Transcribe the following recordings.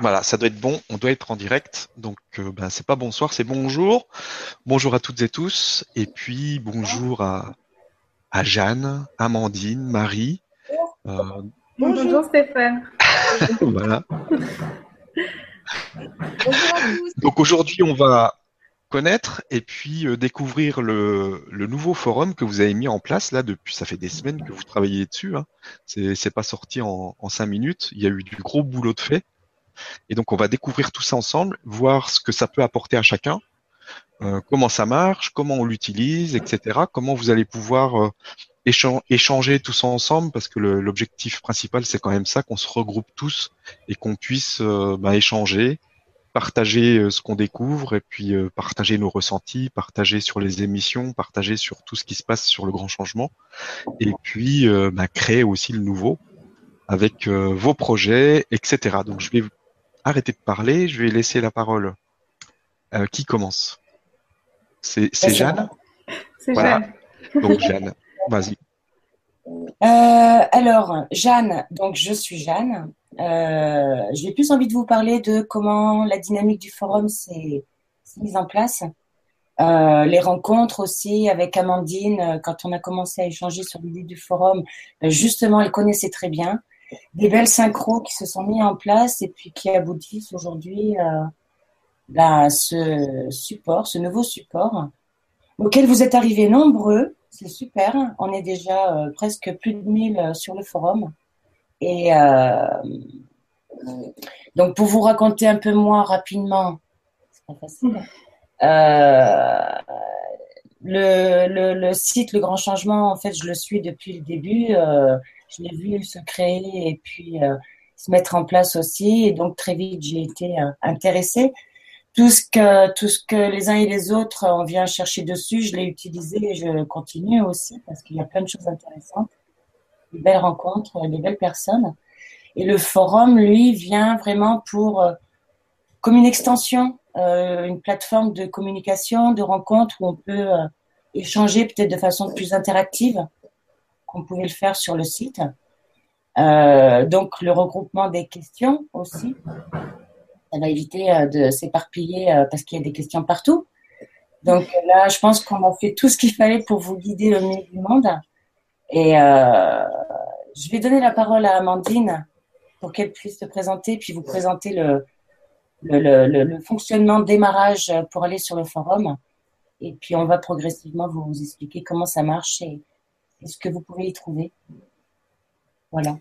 Voilà, ça doit être bon, on doit être en direct. Donc, euh, ben, c'est pas bonsoir, c'est bonjour. Bonjour à toutes et tous. Et puis, bonjour à, à Jeanne, Amandine, Marie. Euh, bonjour. Stéphane. voilà. Donc aujourd'hui, on va connaître et puis euh, découvrir le, le, nouveau forum que vous avez mis en place là depuis ça fait des semaines que vous travaillez dessus. Hein. C'est pas sorti en, en cinq minutes. Il y a eu du gros boulot de fait. Et donc on va découvrir tout ça ensemble, voir ce que ça peut apporter à chacun, euh, comment ça marche, comment on l'utilise, etc. Comment vous allez pouvoir euh, échanger tout ça ensemble, parce que l'objectif principal c'est quand même ça, qu'on se regroupe tous et qu'on puisse euh, bah, échanger, partager ce qu'on découvre et puis partager nos ressentis, partager sur les émissions, partager sur tout ce qui se passe sur le grand changement et puis bah, créer aussi le nouveau avec vos projets, etc. Donc je vais arrêter de parler, je vais laisser la parole. Euh, qui commence? C'est Jeanne? C'est Jeanne. Donc Jeanne, vas-y. Euh, alors, Jeanne, donc je suis Jeanne. Euh, J'ai plus envie de vous parler de comment la dynamique du forum s'est mise en place. Euh, les rencontres aussi avec Amandine, quand on a commencé à échanger sur l'idée du forum, justement, elle connaissait très bien des belles synchros qui se sont mis en place et puis qui aboutissent aujourd'hui à bah, ce support, ce nouveau support auquel vous êtes arrivés nombreux. C'est super. On est déjà euh, presque plus de 1000 euh, sur le forum. Et euh, donc, pour vous raconter un peu moins rapidement, c'est pas facile. le, le, site Le Grand Changement, en fait, je le suis depuis le début je l'ai vu se créer et puis euh, se mettre en place aussi. Et donc très vite, j'ai été euh, intéressée. Tout ce que tout ce que les uns et les autres on vient chercher dessus, je l'ai utilisé et je continue aussi parce qu'il y a plein de choses intéressantes, belles rencontres, des belles personnes. Et le forum, lui, vient vraiment pour euh, comme une extension, une plateforme de communication, de rencontre où on peut échanger peut-être de façon plus interactive qu'on pouvait le faire sur le site. Euh, donc le regroupement des questions aussi, ça va éviter euh, de s'éparpiller euh, parce qu'il y a des questions partout. Donc là, je pense qu'on a fait tout ce qu'il fallait pour vous guider le mieux du monde. Et je vais donner la parole à Amandine pour qu'elle puisse se présenter, puis vous présenter le, le, le, le, fonctionnement démarrage pour aller sur le forum. Et puis on va progressivement vous expliquer comment ça marche et, ce que vous pouvez y trouver. Voilà.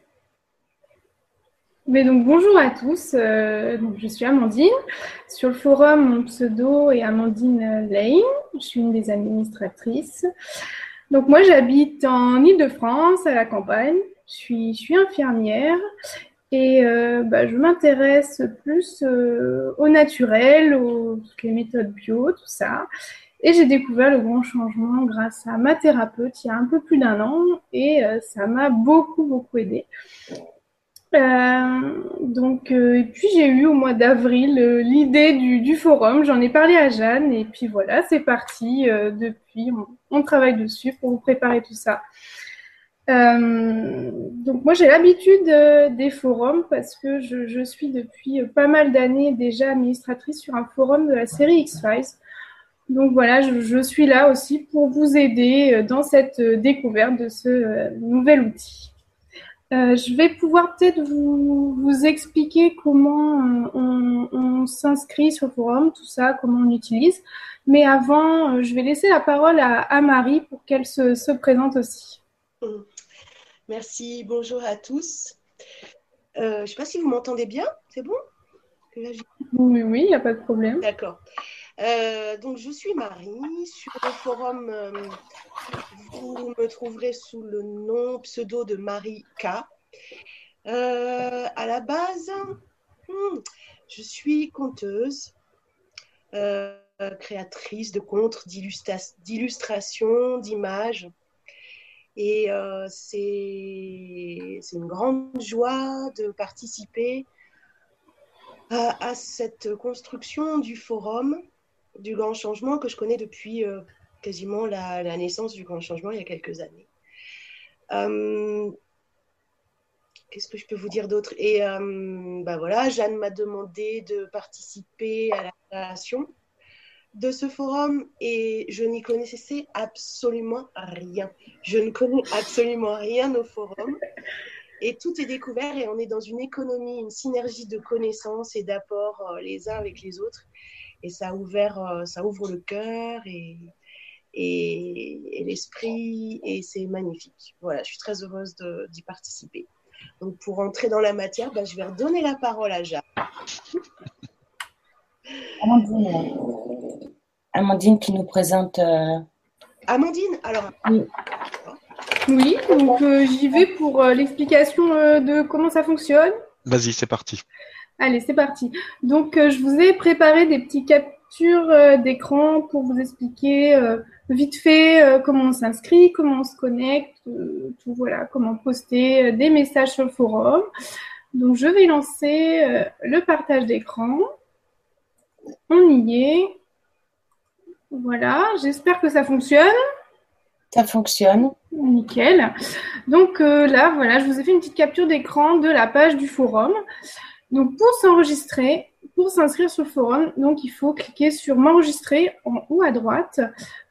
Mais donc, bonjour à tous, euh, donc, je suis Amandine. Sur le forum, mon pseudo est Amandine Lane. Je suis une des administratrices. Donc moi, j'habite en Ile-de-France, à la campagne. Je suis, infirmière et euh, bah, je m'intéresse plus euh, au naturel, aux méthodes bio, tout ça. Et j'ai découvert le grand changement grâce à ma thérapeute il y a un peu plus d'un an et euh, ça m'a beaucoup, beaucoup aidé. Euh, donc, euh, et puis j'ai eu au mois d'avril l'idée du, forum. J'en ai parlé à Jeanne et puis voilà, c'est parti. depuis, on, travaille dessus pour vous préparer tout ça. donc moi j'ai l'habitude des forums parce que je, je suis depuis pas mal d'années déjà administratrice sur un forum de la série X-Files. Donc voilà, je, suis là aussi pour vous aider euh, dans cette euh, découverte de ce euh, nouvel outil. Je vais pouvoir peut-être vous, expliquer comment on, s'inscrit sur le forum, tout ça, comment on l'utilise. Mais avant, je vais laisser la parole à, Marie pour qu'elle se, présente aussi. Merci, bonjour à tous. je ne sais pas si vous m'entendez bien, c'est bon? Oui, oui, il n'y a pas de problème. D'accord. Euh, donc, je suis Marie. Sur le forum, euh, vous me trouverez sous le nom pseudo de Marie K. Euh, à la base, hmm, je suis conteuse, créatrice de contes, d'illustrations, d'images. Et c'est une grande joie de participer à cette construction du forum du grand changement que je connais depuis euh, quasiment la, naissance du grand changement il y a quelques années. Euh, qu'est-ce que je peux vous dire d'autre? Et euh, bah voilà, Jeanne m'a demandé de participer à la création de ce forum et je n'y connaissais absolument rien. Je ne connais absolument rien au forum. Et tout est découvert et on est dans une économie, une synergie de connaissances et d'apports les uns avec les autres. Et ça, a ouvert, euh, ça ouvre le cœur et, et, l'esprit et c'est magnifique. Voilà, je suis très heureuse d'y participer. Donc pour entrer dans la matière, bah, je vais redonner la parole à Jacques. Amandine, Amandine qui nous présente. Euh, Amandine, alors. Oui, donc euh, j'y vais pour euh, l'explication de comment ça fonctionne. Vas-y, c'est parti. Allez, c'est parti. Donc, je vous ai préparé des petits captures d'écran pour vous expliquer vite fait comment on s'inscrit, comment on se connecte, tout voilà, comment poster des messages sur le forum. Donc, je vais lancer le partage d'écran. On y est. Voilà, j'espère que ça fonctionne. Ça fonctionne. Nickel. Donc euh, là, voilà, je vous ai fait une petite capture d'écran de la page du forum. Donc pour s'enregistrer, pour s'inscrire sur le forum, donc il faut cliquer sur m'enregistrer en haut à droite,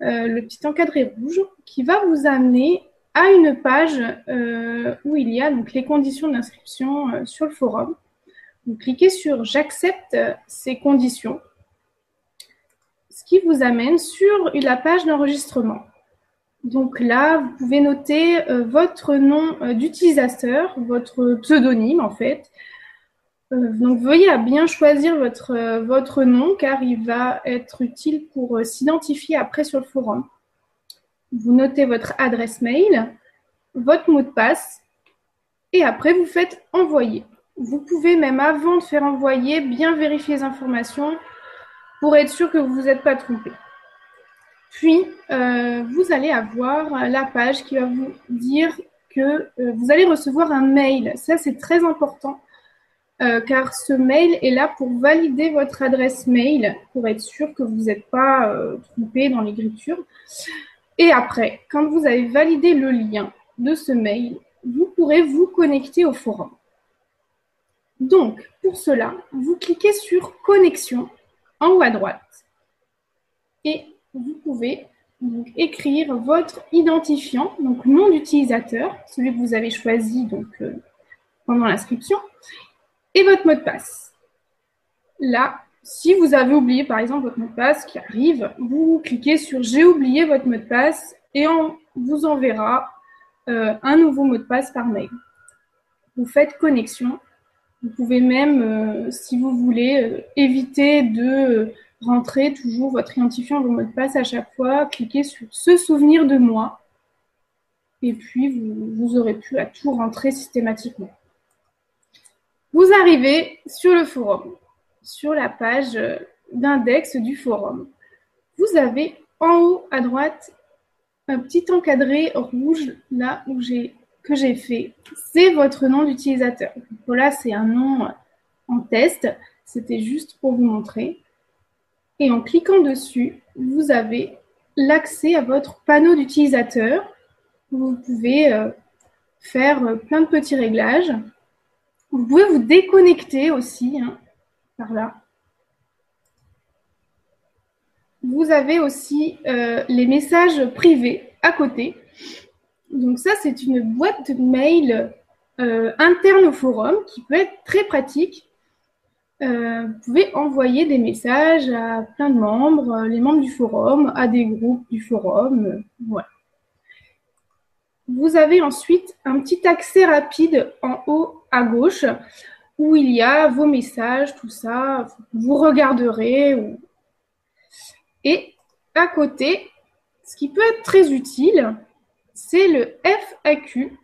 euh, le petit encadré rouge qui va vous amener à une page euh, où il y a les conditions d'inscription sur le forum. Vous cliquez sur j'accepte ces conditions ce qui vous amène sur la page d'enregistrement. Donc là, vous pouvez noter euh, votre nom euh, d'utilisateur, votre pseudonyme en fait. Euh, donc veuillez à bien choisir votre, votre nom car il va être utile pour s'identifier après sur le forum. Vous notez votre adresse mail, votre mot de passe et après vous faites envoyer. Vous pouvez même avant de faire envoyer bien vérifier les informations pour être sûr que vous ne vous êtes pas trompé. Puis, euh, vous allez avoir la page qui va vous dire que euh, vous allez recevoir un mail. Ça, c'est très important, euh, car ce mail est là pour valider votre adresse mail, pour être sûr que vous n'êtes pas trompé dans l'écriture. Et après, quand vous avez validé le lien de ce mail, vous pourrez vous connecter au forum. Donc, pour cela, vous cliquez sur Connexion en haut à droite. Et vous pouvez écrire votre identifiant, donc nom d'utilisateur, celui que vous avez choisi euh, pendant l'inscription, et votre mot de passe. Là, si vous avez oublié par exemple votre mot de passe qui arrive, vous cliquez sur J'ai oublié votre mot de passe et on vous enverra euh, un nouveau mot de passe par mail. Vous faites connexion vous pouvez même, euh, si vous voulez, euh, éviter de rentrer toujours votre identifiant, votre mot de passe à chaque fois, cliquez sur se souvenir de moi. Et puis, vous aurez pu à tout rentrer systématiquement. Vous arrivez sur le forum, sur la page d'index du forum. Vous avez en haut à droite un petit encadré rouge là où j'ai que j'ai fait, c'est votre nom d'utilisateur. Voilà, c'est un nom en test. C'était juste pour vous montrer. Et en cliquant dessus, vous avez l'accès à votre panneau d'utilisateur. Vous pouvez euh, faire plein de petits réglages. Vous pouvez vous déconnecter aussi hein, par là. Vous avez aussi euh, les messages privés à côté. Donc ça, c'est une boîte de mail euh, interne au forum qui peut être très pratique. Euh, vous pouvez envoyer des messages à plein de membres, les membres du forum, à des groupes du forum. voilà. Vous avez ensuite un petit accès rapide en haut à gauche où il y a vos messages, tout ça. Vous regarderez. Et à côté, ce qui peut être très utile, c'est le FAQ.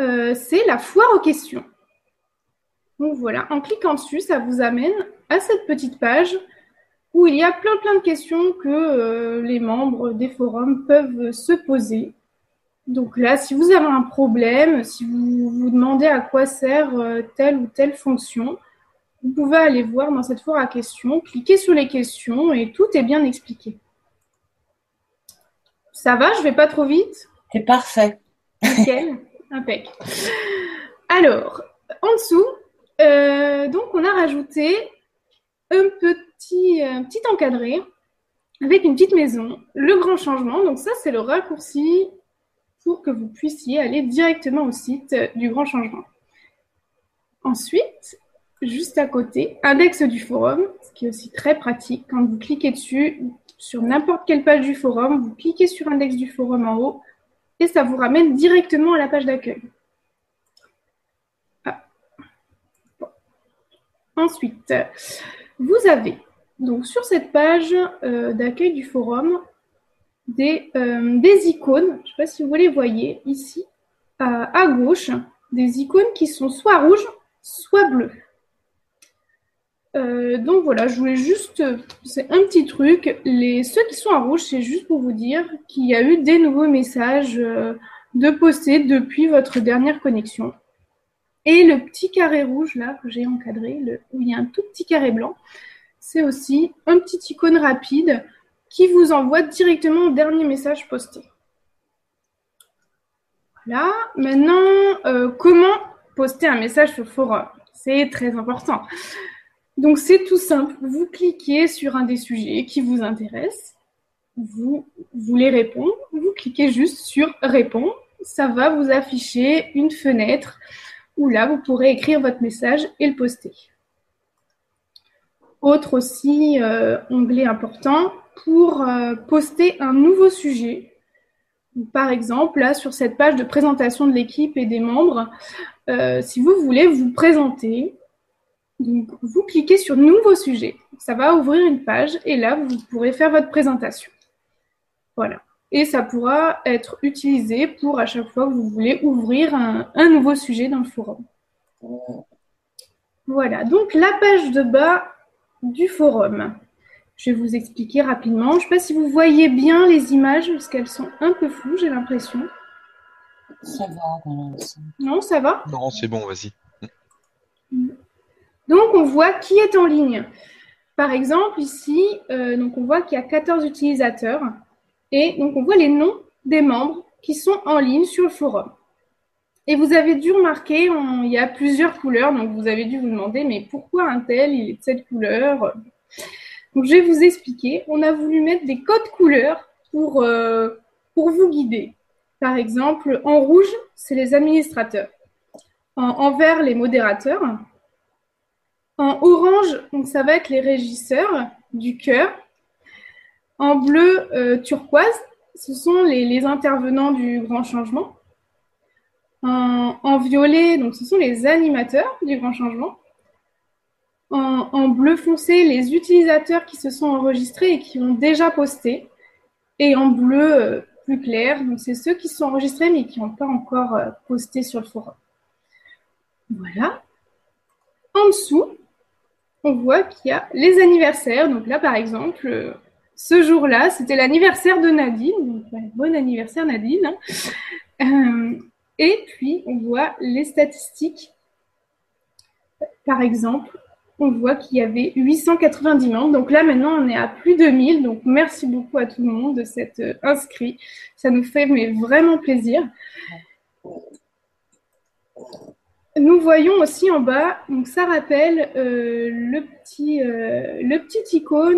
Euh, c'est la foire aux questions. Donc voilà, en cliquant dessus, ça vous amène à cette petite page où il y a plein plein de questions que euh, les membres des forums peuvent se poser. Donc là, si vous avez un problème, si vous vous demandez à quoi sert euh, telle ou telle fonction, vous pouvez aller voir dans cette foire à questions, cliquer sur les questions et tout est bien expliqué. Ça va, je vais pas trop vite? C'est parfait. Nickel. Impec. Alors, en dessous, euh, donc on a rajouté un petit, un petit encadré avec une petite maison, le grand changement. Donc ça, c'est le raccourci pour que vous puissiez aller directement au site du grand changement. Ensuite, juste à côté, index du forum, ce qui est aussi très pratique. Quand vous cliquez dessus, sur n'importe quelle page du forum, vous cliquez sur index du forum en haut et ça vous ramène directement à la page d'accueil. Ah. Ensuite, vous avez donc sur cette page euh, d'accueil du forum des, euh, icônes, je ne sais pas si vous les voyez ici, à, gauche, des icônes qui sont soit rouges, soit bleues. Euh, donc voilà, je voulais juste, c'est un petit truc. Ceux qui sont en rouge, c'est juste pour vous dire qu'il y a eu des nouveaux messages de postés depuis votre dernière connexion. Et le petit carré rouge là que j'ai encadré, où il y a un tout petit carré blanc, c'est aussi un petit icône rapide qui vous envoie directement au dernier message posté. Voilà. Maintenant, euh, comment poster un message sur forum? C'est très important. Donc, c'est tout simple. Vous cliquez sur un des sujets qui vous intéresse. Vous voulez répondre. Vous cliquez juste sur Répondre. Ça va vous afficher une fenêtre où là, vous pourrez écrire votre message et le poster. Autre aussi euh, onglet important, pour euh, poster un nouveau sujet. Par exemple, là, sur cette page de présentation de l'équipe et des membres, euh, si vous voulez vous présenter, vous cliquez sur Nouveau sujet. Ça va ouvrir une page et là, vous pourrez faire votre présentation. Voilà. Et ça pourra être utilisé pour à chaque fois que vous voulez ouvrir un, un nouveau sujet dans le forum. Voilà. Donc, la page de bas du forum. Je vais vous expliquer rapidement. Je ne sais pas si vous voyez bien les images, parce qu'elles sont un peu floues, j'ai l'impression. Ça va. Non, ça va? Non, c'est bon, vas-y. Donc, on voit qui est en ligne. Par exemple, ici, euh, donc on voit qu'il y a 14 utilisateurs. Et donc, on voit les noms des membres qui sont en ligne sur le forum. Et vous avez dû remarquer, il y a plusieurs couleurs, donc vous avez dû vous demander, mais pourquoi un tel, il est de cette couleur? Donc, je vais vous expliquer. On a voulu mettre des codes couleurs pour, euh, vous guider. Par exemple, en rouge, c'est les administrateurs. En, vert, les modérateurs. En orange, ça va être les régisseurs du cœur. En bleu euh, turquoise, ce sont les, intervenants du grand changement. En, violet, donc ce sont les animateurs du grand changement en, bleu foncé les utilisateurs qui se sont enregistrés et qui ont déjà posté. Et en bleu euh, plus clair, donc c'est ceux qui sont enregistrés mais qui n'ont pas encore euh, posté sur le forum. Voilà. En dessous, on voit qu'il y a les anniversaires. Donc là, par exemple, euh, ce jour-là, c'était l'anniversaire de Nadine. Bon anniversaire Nadine. Et puis, on voit les statistiques. Par exemple, on voit qu'il y avait 890 membres. Donc là, maintenant, on est à plus de 1000. Donc merci beaucoup à tout le monde de s'être euh, inscrit. Ça nous fait vraiment plaisir. Nous voyons aussi en bas, donc ça rappelle euh, le, petit, euh, le petit icône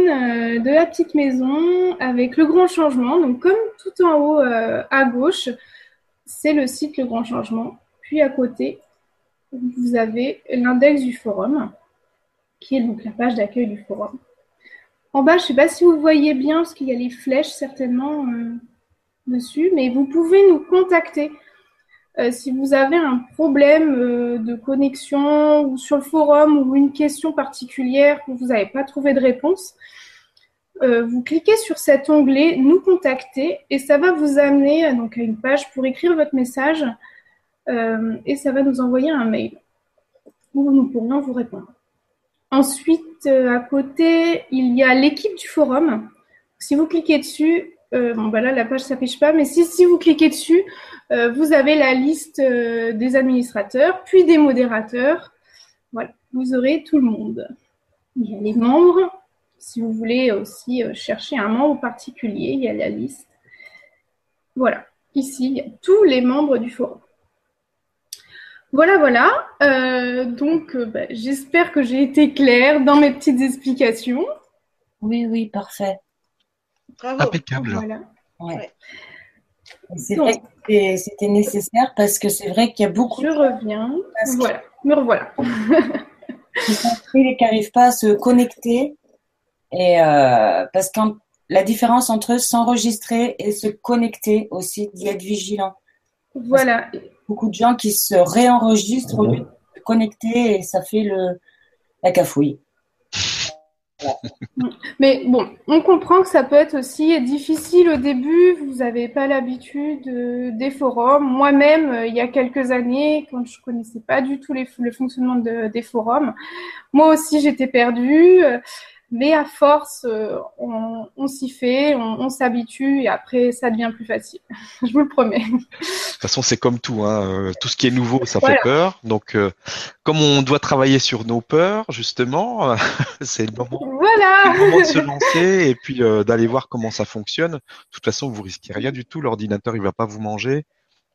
de la petite maison avec le grand changement. Donc comme tout en haut à gauche, c'est le site Le Grand Changement. Puis à côté, vous avez l'index du forum qui est donc la page d'accueil du forum. En bas, je ne sais pas si vous voyez bien, parce qu'il y a les flèches certainement euh, dessus, mais vous pouvez nous contacter. Euh, si vous avez un problème euh, de connexion ou sur le forum ou une question particulière que vous n'avez pas trouvé de réponse, vous cliquez sur cet onglet Nous contacter et ça va vous amener donc, à une page pour écrire votre message et ça va nous envoyer un mail où nous pourrions vous répondre. Ensuite, euh, à côté, il y a l'équipe du forum. Si vous cliquez dessus, euh, bon, bah là, la page ne s'affiche pas, mais si, vous cliquez dessus, euh, vous avez la liste des administrateurs, puis des modérateurs. Voilà, vous aurez tout le monde. Il y a les membres. Si vous voulez aussi chercher un membre particulier, il y a la liste. Voilà, ici, il y a tous les membres du forum. Voilà, voilà. Euh, donc, euh, bah, j'espère que j'ai été claire dans mes petites explications. Oui, oui, parfait. Bravo. Impeccable. Voilà. Ouais. Ouais. C'est Donc. vrai que c'était- nécessaire parce que c'est vrai qu'il y a beaucoup Je reviens. Parce que- Voilà, me s'inscrivent et qui n'arrivent pas à se connecter. Et euh, parce que la différence entre s'enregistrer et se connecter aussi, d'y être vigilant. Voilà. Beaucoup de gens qui se réenregistrent au lieu de se connecter et ça fait le, la cafouille. Mais bon, on comprend que ça peut être aussi difficile au début. Vous n'avez pas l'habitude euh, des forums. Moi-même, euh, il y a quelques années, quand je connaissais pas du tout les, le fonctionnement de- des forums, moi aussi j'étais perdue. Mais à force, euh, on, on s'y fait, on, on s'habitue et après ça devient plus facile. Je vous le promets. De toute façon, c'est comme tout. Hein. euh, Tout ce qui est nouveau, ça Voilà. fait peur. Donc, euh, comme on doit travailler sur nos peurs, justement, c'est le moment, le Voilà. moment de se lancer et puis euh, d'aller voir comment ça fonctionne. De toute façon, vous risquez rien du tout. L'ordinateur, il va pas vous manger.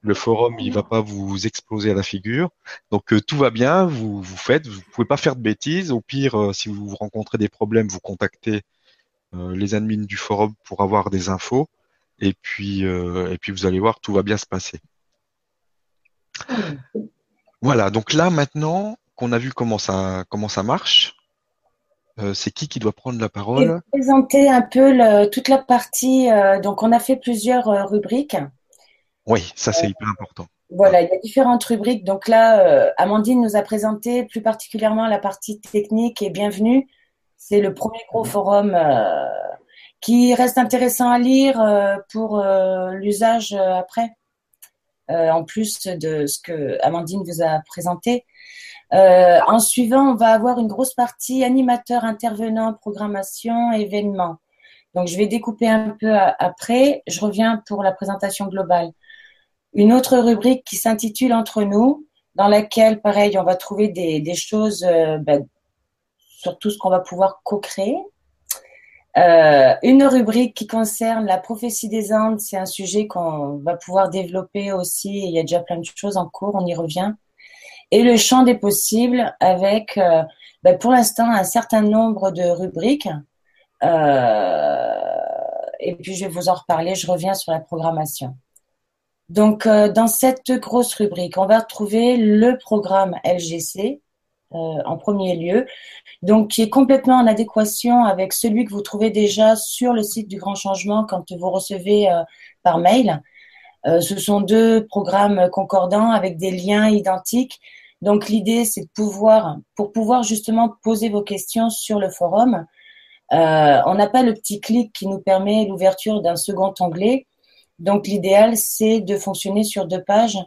Le forum, il va pas vous exploser à la figure. Donc, euh, tout va bien. Vous, vous faites. Vous pouvez pas faire de bêtises. Au pire, euh, si vous rencontrez des problèmes, vous contactez euh, les admins du forum pour avoir des infos. Et puis, et puis vous allez voir, tout va bien se passer. Voilà, donc là maintenant qu'on a vu comment ça comment ça marche, euh, c'est qui qui doit prendre la Et parole? présenter un peu le- toute la partie. euh, donc, on a fait plusieurs euh, rubriques. Oui, ça c'est hyper important. Voilà, il y a différentes rubriques. Donc là, euh, Amandine nous a présenté plus particulièrement la partie technique et bienvenue. C'est le premier gros forum euh, qui reste intéressant à lire euh, pour euh, l'usage euh, après, euh, en plus de ce que Amandine vous a présenté. Euh, en suivant, on va avoir une grosse partie animateur, intervenant, programmation, événements. Donc je vais découper un peu après. Je reviens pour la présentation globale une autre rubrique qui s'intitule Entre nous, dans laquelle, pareil, on va trouver des, choses euh, ben, sur tout ce qu'on va pouvoir co-créer. Euh, une rubrique qui concerne la prophétie des Andes, c'est un sujet qu'on va pouvoir développer aussi. Il y a déjà plein de choses en cours, on y revient. Et le champ des possibles avec, euh, ben, pour l'instant, un certain nombre de rubriques. Et puis, je vais vous en reparler. Je reviens sur la programmation. Donc, euh, dans cette grosse rubrique, on va retrouver le programme LGC euh, en premier lieu, donc qui est complètement en adéquation avec celui que vous trouvez déjà sur le site du Grand Changement quand vous recevez euh, par mail. Ce sont deux programmes concordants avec des liens identiques. Donc, l'idée, c'est de pouvoir, pour pouvoir justement poser vos questions sur le forum, on n'a pas le petit clic qui nous permet l'ouverture d'un second onglet. Donc, l'idéal, c'est de fonctionner sur deux pages.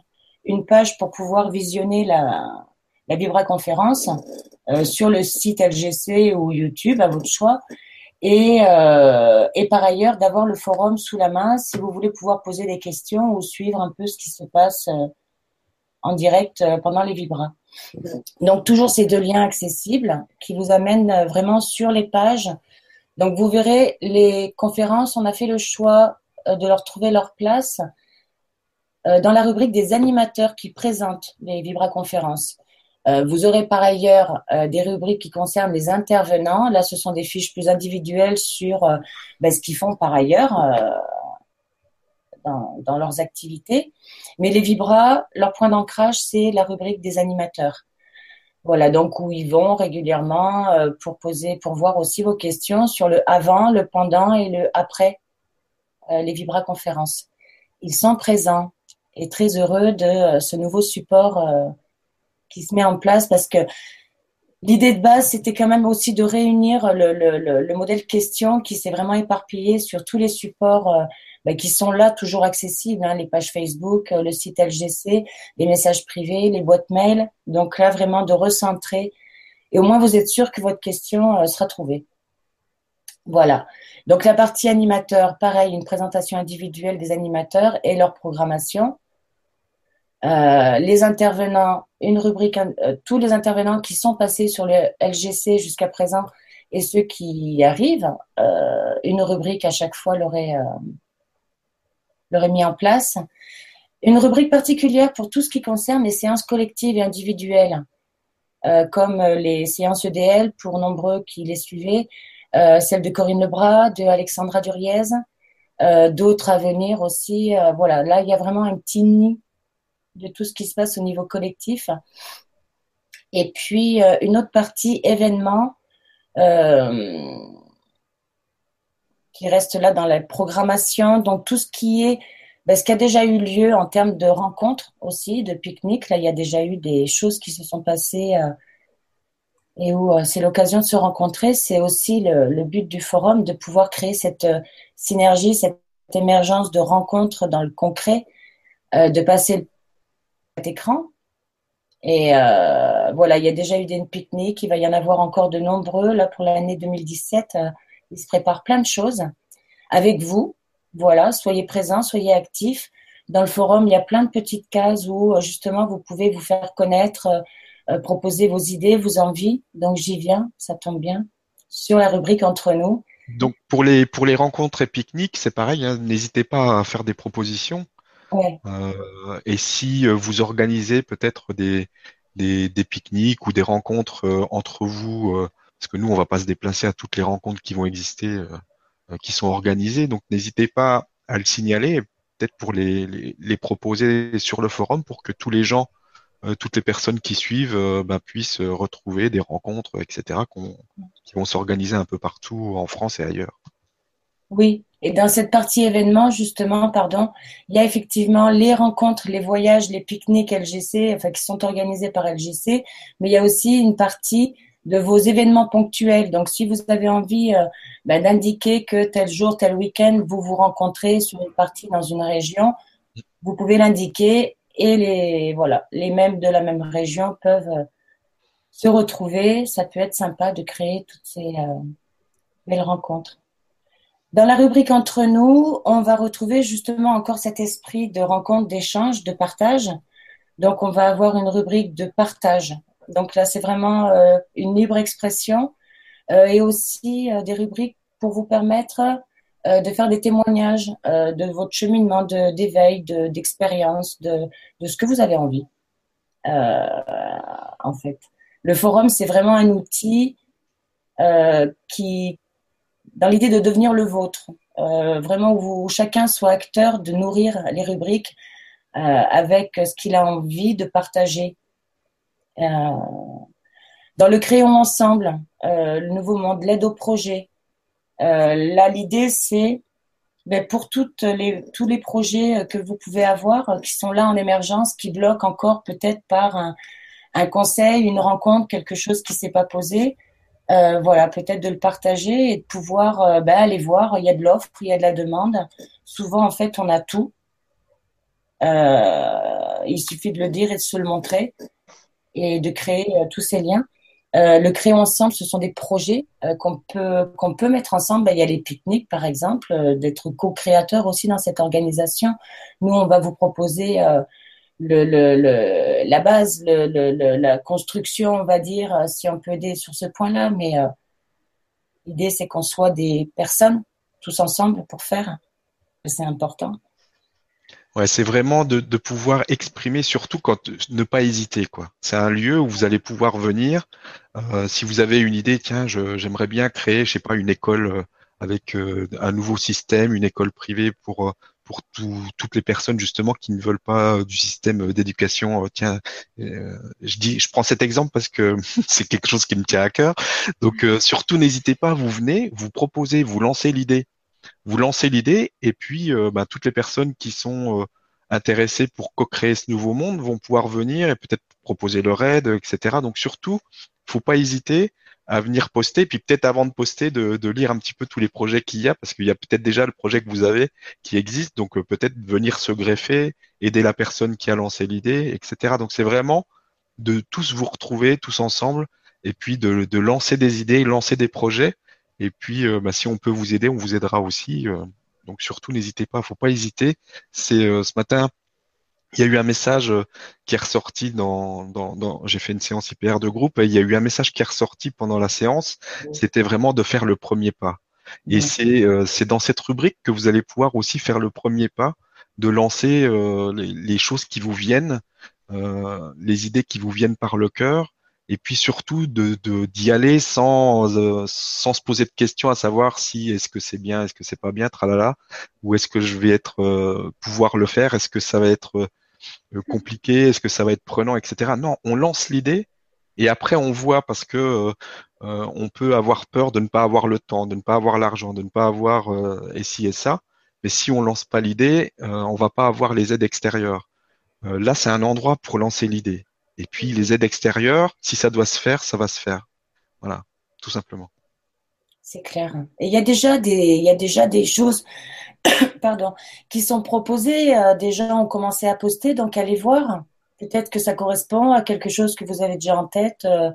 Une page pour pouvoir visionner la, la vibra-conférence euh, sur le site LGC ou YouTube, à votre choix. Et, euh, et par ailleurs, d'avoir le forum sous la main si vous voulez pouvoir poser des questions ou suivre un peu ce qui se passe euh, en direct euh, pendant les vibras. Donc, toujours ces deux liens accessibles qui vous amènent euh, vraiment sur les pages. Donc, vous verrez, les conférences, on a fait le choix de leur trouver leur place euh, dans la rubrique des animateurs qui présentent les vibra-conférences. Euh, vous aurez par ailleurs euh, des rubriques qui concernent les intervenants. Là, ce sont des fiches plus individuelles sur euh, ben, ce qu'ils font par ailleurs euh, dans, dans leurs activités. Mais les vibras, leur point d'ancrage, c'est la rubrique des animateurs. Voilà, donc où ils vont régulièrement euh, pour poser, pour voir aussi vos questions sur le avant, le pendant et le après euh, les Vibra conférences. Ils sont présents et très heureux de euh, ce nouveau support euh, qui se met en place parce que l'idée de base, c'était quand même aussi de réunir le, le, le, le modèle question qui s'est vraiment éparpillé sur tous les supports euh, bah, qui sont là, toujours accessibles, hein, les pages Facebook, euh, le site LGC, les messages privés, les boîtes mail. Donc là, vraiment de recentrer. Et au moins, vous êtes sûr que votre question euh, sera trouvée. Voilà. Donc la partie animateur, pareil, une présentation individuelle des animateurs et leur programmation. Euh, les intervenants, une rubrique, euh, tous les intervenants qui sont passés sur le LGC jusqu'à présent et ceux qui y arrivent, euh, une rubrique à chaque fois leur est mis en place. Une rubrique particulière pour tout ce qui concerne les séances collectives et individuelles, comme les séances EDL pour nombreux qui les suivaient, celle de Corinne Lebras, de Alexandra Duriez, d'autres à venir aussi. voilà, là, il y a vraiment un petit nid de tout ce qui se passe au niveau collectif. Et puis, une autre partie événement qui reste là dans la programmation. Donc tout ce qui est, ben, ce qui a déjà eu lieu en termes de rencontres aussi, de pique-nique. Là, il y a déjà eu des choses qui se sont passées euh, et où euh, c'est l'occasion de se rencontrer. C'est aussi le, but du forum de pouvoir créer cette euh, synergie, cette émergence de rencontres dans le concret, de passer cet écran. Et voilà, il y a déjà eu des pique-niques, il va y en avoir encore de nombreux là pour l'année 2017 il se prépare plein de choses avec vous. Voilà, soyez présents, soyez actifs. Dans le forum, il y a plein de petites cases où euh, justement vous pouvez vous faire connaître, euh, euh, proposer vos idées, vos envies. Donc j'y viens, ça tombe bien, sur la rubrique entre nous. Donc pour les pour les rencontres et pique-niques, c'est pareil. Hein, n'hésitez pas à faire des propositions. et si vous organisez peut-être des, des, des pique-niques ou des rencontres entre vous parce que nous, on va pas se déplacer à toutes les rencontres qui vont exister, euh, euh, qui sont organisées. Donc, n'hésitez pas à le signaler, peut-être pour les, les, proposer sur le forum pour que tous les gens, euh, toutes les personnes qui suivent, ben, puissent retrouver des rencontres, etc., qui vont s'organiser un peu partout en France et ailleurs. Oui, et dans cette partie événement, justement, pardon, il y a effectivement les rencontres, les voyages, les pique-niques LGC, enfin, qui sont organisés par LGC, mais il y a aussi une partie de vos événements ponctuels. Donc, si vous avez envie euh, ben, d'indiquer que tel jour, tel week-end, vous vous rencontrez sur une partie dans une région, vous pouvez l'indiquer et les voilà, les mêmes de la même région peuvent euh, se retrouver. Ça peut être sympa de créer toutes ces euh, belles rencontres. Dans la rubrique entre nous, on va retrouver justement encore cet esprit de rencontre, d'échange, de partage. Donc, on va avoir une rubrique de partage. Donc là, c'est vraiment euh, une libre expression euh, et aussi euh, des rubriques pour vous permettre de faire des témoignages de votre cheminement d'éveil, d'expérience, de, de, ce que vous avez envie. en fait, le forum, c'est vraiment un outil qui, dans l'idée de devenir le vôtre, vraiment où, chacun soit acteur de nourrir les rubriques avec ce qu'il a envie de partager euh, dans le Créons ensemble, euh, le nouveau monde, l'aide au projet, euh, là, l'idée, c'est ben, pour toutes les, tous les projets que vous pouvez avoir qui sont là en émergence, qui bloquent encore peut-être par un, un, conseil, une rencontre, quelque chose qui s'est pas posé. Euh, voilà, peut-être de le partager et de pouvoir ben, aller voir. Il y a de l'offre, il y a de la demande. Souvent, en fait, on a tout. Euh, il suffit de le dire et de se le montrer et de créer euh, tous ces liens. Euh, le créer ensemble, ce sont des projets euh, qu'on peut qu'on peut mettre ensemble. Ben, il y a les pique-niques, par exemple, d'être co-créateur aussi dans cette organisation. Nous, on va vous proposer le, le, la base, le, la construction, on va dire, si on peut aider sur ce point-là. Mais l'idée, c'est qu'on soit des personnes tous ensemble pour faire. C'est important. Ouais, c'est vraiment de, de, pouvoir exprimer, surtout quand ne pas hésiter, quoi. C'est un lieu où vous allez pouvoir venir. Euh, si vous avez une idée, tiens, j'aimerais bien créer, je sais pas, une école euh, avec euh, un nouveau système, une école privée pour pour toutes les personnes justement qui ne veulent pas du système d'éducation. tiens, je dis, je prends cet exemple parce que c'est quelque chose qui me tient à cœur. Donc surtout, n'hésitez pas, vous venez, vous proposez, vous lancez l'idée vous lancez l'idée et puis euh, bah, toutes les personnes qui sont euh, intéressées pour co-créer ce nouveau monde vont pouvoir venir et peut-être proposer leur aide, etc. Donc surtout, faut pas hésiter à venir poster, puis peut-être avant de poster, de, lire un petit peu tous les projets qu'il y a, parce qu'il y a peut-être déjà le projet que vous avez qui existe, donc euh, peut-être venir se greffer, aider la personne qui a lancé l'idée, etc. Donc c'est vraiment de tous vous retrouver, tous ensemble, et puis de, de lancer des idées, lancer des projets, et puis, euh, bah, si on peut vous aider, on vous aidera aussi. Euh. donc surtout, n'hésitez pas, faut pas hésiter. C'est euh, ce matin, il y a eu un message qui est ressorti dans, dans, dans j'ai fait une séance IPR de groupe et il y a eu un message qui est ressorti pendant la séance. C'était vraiment de faire le premier pas. Et c'est c'est dans cette rubrique que vous allez pouvoir aussi faire le premier pas de lancer euh, les, choses qui vous viennent, euh, les idées qui vous viennent par le cœur, et puis surtout de d'y aller sans euh, sans se poser de questions à savoir si est-ce que c'est bien, est-ce que c'est pas bien, tralala, ou est-ce que je vais être euh, pouvoir le faire, est-ce que ça va être compliqué, est-ce que ça va être prenant, etc. Non, on lance l'idée et après on voit parce que on peut avoir peur de ne pas avoir le temps, de ne pas avoir l'argent, de ne pas avoir et ci et ça. Mais si on lance pas l'idée, euh, on va pas avoir les aides extérieures. Euh, là, c'est un endroit pour lancer l'idée. Et puis les aides extérieures, si ça doit se faire, ça va se faire. Voilà, tout simplement. C'est clair. Et il y a déjà des, il y a déjà des choses, pardon, qui sont proposées. Euh, des gens ont commencé à poster, donc allez voir. Peut-être que ça correspond à quelque chose que vous avez déjà en tête. Euh,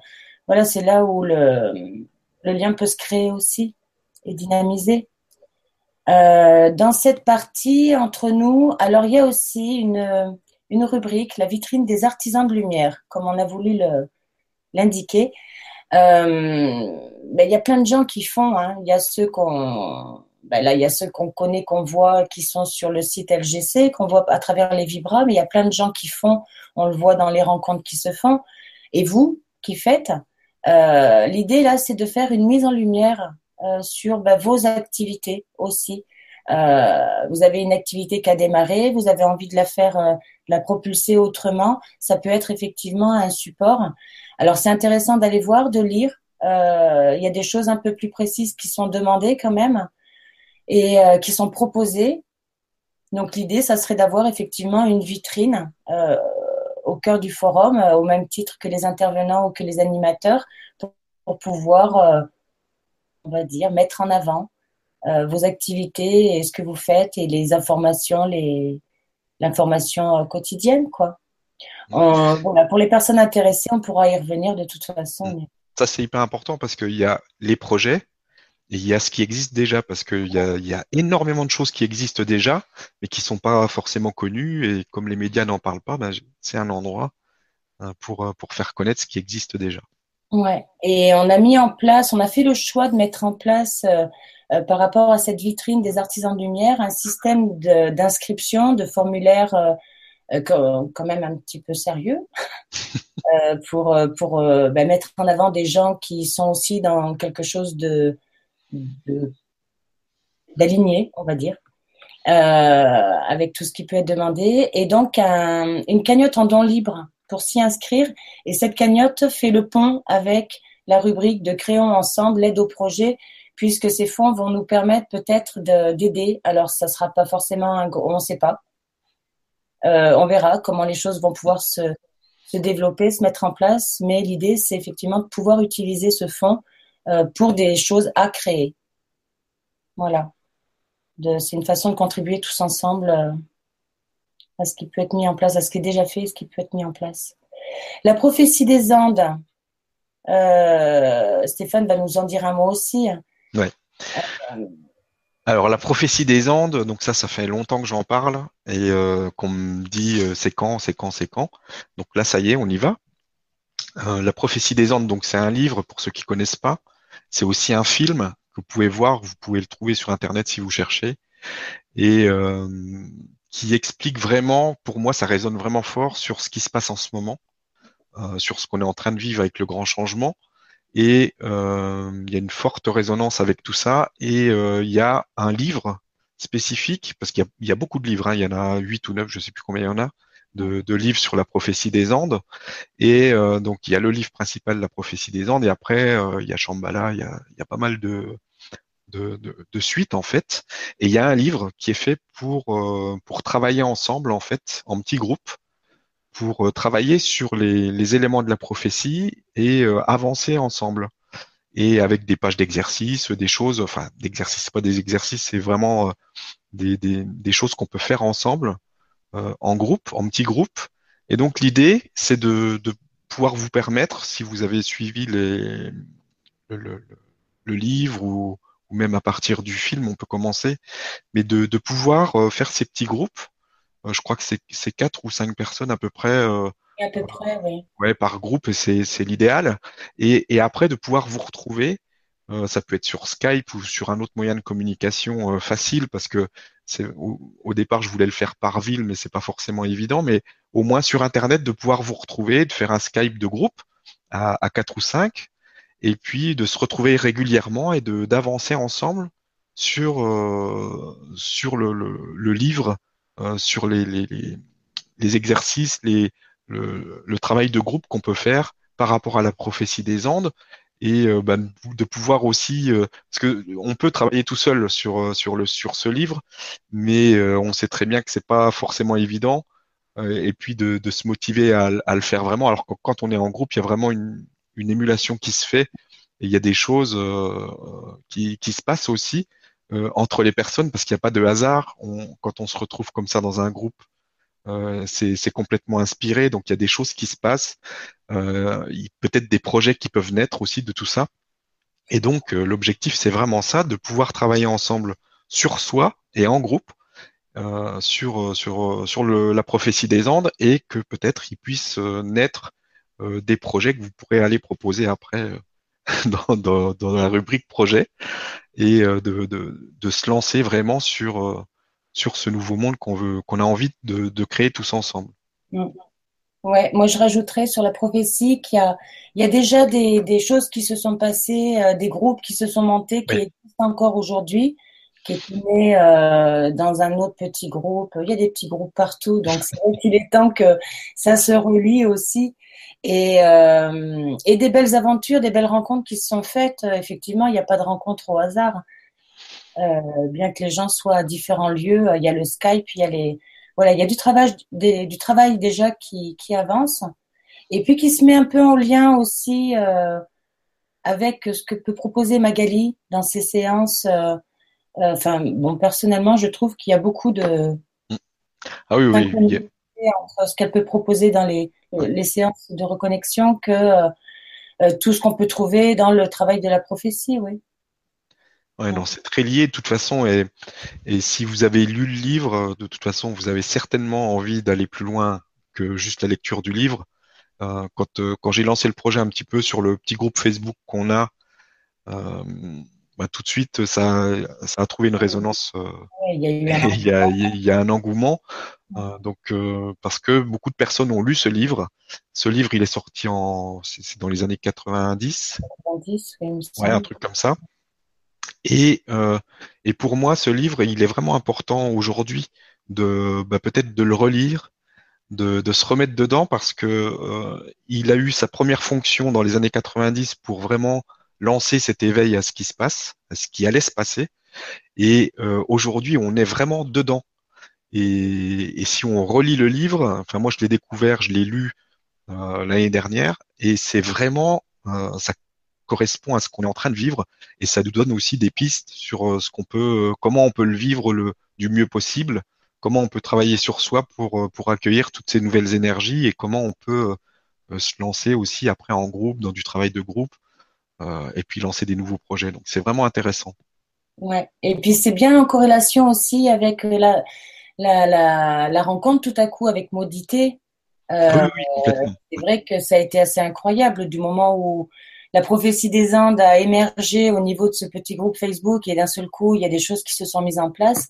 voilà, c'est là où le, lien peut se créer aussi et dynamiser. Euh, dans cette partie, entre nous, alors il y a aussi une, une rubrique, la vitrine des artisans de lumière, comme on a voulu l'indiquer. Euh, ben, il y a plein de gens qui font. Hein. Il y a ceux qu'on, ben il y a ceux qu'on connaît, qu'on voit, qui sont sur le site LGC, qu'on voit à travers les vibras, mais il y a plein de gens qui font. On le voit dans les rencontres qui se font. Et vous, qui faites, euh, l'idée là, c'est de faire une mise en lumière euh, sur bah, vos activités aussi. Euh, vous avez une activité qui a démarré, vous avez envie de la faire, euh, la propulser autrement. Ça peut être effectivement un support. Alors c'est intéressant d'aller voir, de lire. Il y a des choses un peu plus précises qui sont demandées quand même et qui sont proposées. Donc l'idée, ça serait d'avoir effectivement une vitrine au cœur du forum, au même titre que les intervenants ou que les animateurs, pour pouvoir on va dire, mettre en avant euh, vos activités et ce que vous faites et les informations, les l'information euh, quotidienne, quoi. voilà, pour les personnes intéressées, on pourra y revenir de toute façon. Mm. Ça, c'est hyper important parce qu'il y a les projets et il y a ce qui existe déjà parce qu'il y a, y a énormément de choses qui existent déjà mais qui sont pas forcément connues et comme les médias n'en parlent pas, ben, c'est un endroit euh, pour, pour faire connaître ce qui existe déjà. Ouais, et on a mis en place, on a fait le choix de mettre en place euh, euh, par rapport à cette vitrine des artisans de lumière un système d'inscription, de, formulaire euh, quand même un petit peu sérieux pour, pour bah, mettre en avant des gens qui sont aussi dans quelque chose de d'aligné, on va dire. avec tout ce qui peut être demandé et donc un, une cagnotte en don libre pour s'y inscrire. Et cette cagnotte fait le pont avec la rubrique de Créons ensemble l'aide au projet, puisque ces fonds vont nous permettre peut-être d'aider. Alors, ça sera pas forcément un gros, on ne sait pas. Euh, on verra comment les choses vont pouvoir se, se développer, se mettre en place. Mais l'idée, c'est effectivement de pouvoir utiliser ce fonds euh, pour des choses à créer. Voilà. C'est une façon de contribuer tous ensemble. Euh, à ce qui peut être mis en place, à ce qui est déjà fait, ce qui peut être mis en place. La prophétie des Andes, euh, Stéphane va nous en dire un mot aussi. Ouais. Euh, alors la prophétie des Andes, donc ça, ça fait longtemps que j'en parle et euh, qu'on me dit c'est quand, c'est quand, c'est quand. Donc là, ça y est, on y va. la prophétie des Andes, donc c'est un livre pour ceux qui connaissent pas. C'est aussi un film que vous pouvez voir, vous pouvez le trouver sur internet si vous cherchez. Et qui explique vraiment, pour moi, ça résonne vraiment fort sur ce qui se passe en ce moment, euh, sur ce qu'on est en train de vivre avec le grand changement. Et euh, il y a une forte résonance avec tout ça. Et euh, il y a un livre spécifique, parce qu'il y, a beaucoup de livres, hein, il y en a huit ou neuf, je sais plus combien il y en a, de, de livres sur la prophétie des Andes. Et donc il y a le livre principal, la prophétie des Andes, et après il y a Shambhala, il y a, il y a pas mal de, suite en fait. Et il y a un livre qui est fait pour euh, pour travailler ensemble en fait en petits groupes pour euh, travailler sur les, les, éléments de la prophétie et euh, avancer ensemble. Et avec des pages d'exercices, des choses, enfin d'exercices, pas des exercices, c'est vraiment des, des, choses qu'on peut faire ensemble, en groupe, en petits groupes. Et donc l'idée, c'est de, de pouvoir vous permettre, si vous avez suivi le, le, le livre ou, ou même à partir du film, on peut commencer, mais de, de pouvoir euh, faire ces petits groupes. Euh, je crois que c'est quatre ou cinq personnes à peu près. Euh, à peu près, oui. Ouais, par groupe, c'est l'idéal. Et, et après, de pouvoir vous retrouver ça peut être sur Skype ou sur un autre moyen de communication facile parce que au, départ, je voulais le faire par ville, mais c'est pas forcément évident. Mais au moins sur Internet, de pouvoir vous retrouver, de faire un Skype de groupe à, à 4 ou 5, et puis de se retrouver régulièrement et de d'avancer ensemble sur euh, sur le, le, livre, euh, sur les, les, les, exercices, les, le, le travail de groupe qu'on peut faire par rapport à la prophétie des Andes et euh, bah, de pouvoir aussi euh, parce que on peut travailler tout seul sur euh, sur le sur ce livre mais on sait très bien que c'est pas forcément évident et puis de, de se motiver à, à, le faire vraiment. Alors que quand on est en groupe il y a vraiment une, une émulation qui se fait. Et il y a des choses qui, qui se passent aussi entre les personnes parce qu'il n'y a pas de hasard. Quand on se retrouve comme ça dans un groupe euh, c'est complètement inspiré, donc il y a des choses qui se passent, euh, peut-être des projets qui peuvent naître aussi de tout ça. Et donc euh, l'objectif, c'est vraiment ça, de pouvoir travailler ensemble sur soi et en groupe euh, sur sur sur la prophétie des Andes et que peut-être il puisse naître des projets que vous pourrez aller proposer après dans, dans, dans, la rubrique projet et de, de, de, se lancer vraiment sur sur ce nouveau monde qu'on veut, qu'on a envie de, de, créer tous ensemble. Mm. Ouais, moi je rajouterais sur la prophétie qu'il y a, il y a déjà des, des choses qui se sont passées, euh, des groupes qui se sont montés, qui existent encore aujourd'hui, qui est né euh, dans un autre petit groupe. Il y a des petits groupes partout, donc c'est vrai qu'il est temps que ça se relie aussi. Et, euh, et des belles aventures, des belles rencontres qui se sont faites. Effectivement, il n'y a pas de rencontre au hasard. Euh, bien que les gens soient à différents lieux, euh, il y a le Skype, il y a les voilà, il y a du travail, du travail déjà qui, qui avance et puis qui se met un peu en lien aussi euh, avec ce que peut proposer Magali dans ses séances. Euh, euh enfin, bon, personnellement, je trouve qu'il y a beaucoup de ah oui, oui, entre ce qu'elle peut proposer dans les, les séances de reconnexion que euh, tout ce qu'on peut trouver dans le travail de la prophétie, oui. Ouais, non, c'est très lié de toute façon. Et, et si vous avez lu le livre, de toute façon, vous avez certainement envie d'aller plus loin que juste la lecture du livre. Euh, quand euh, quand j'ai lancé le projet un petit peu sur le petit groupe Facebook qu'on a, euh, bah, tout de suite, ça, ça a trouvé une résonance. Il, y a un engouement. Euh, donc, euh, parce que beaucoup de personnes ont lu ce livre. Ce livre, il est sorti en, c'est dans les années 90. 90 oui, ouais, un truc comme ça. Et, euh, et pour moi, ce livre, il est vraiment important aujourd'hui de bah, peut-être de le relire, de, de, se remettre dedans parce que euh, il a eu sa première fonction dans les années 90 pour vraiment lancer cet éveil à ce qui se passe, à ce qui allait se passer. Et euh, aujourd'hui, on est vraiment dedans. Et, si on relit le livre, enfin moi je l'ai découvert, je l'ai lu euh, l'année dernière, et c'est vraiment, euh, ça correspond à ce qu'on est en train de vivre et ça nous donne aussi des pistes sur ce qu'on peut, comment on peut le vivre le, du mieux possible, comment on peut travailler sur soi pour, pour accueillir toutes ces nouvelles énergies et comment on peut se lancer aussi après en groupe, dans du travail de groupe et puis lancer des nouveaux projets. Donc c'est vraiment intéressant. Ouais. Et puis c'est bien en corrélation aussi avec la, la, la, la rencontre tout à coup avec Maudité. Euh, c'est vrai que ça a été assez incroyable du moment où la prophétie des Indes a émergé au niveau de ce petit groupe Facebook et d'un seul coup, il y a des choses qui se sont mises en place.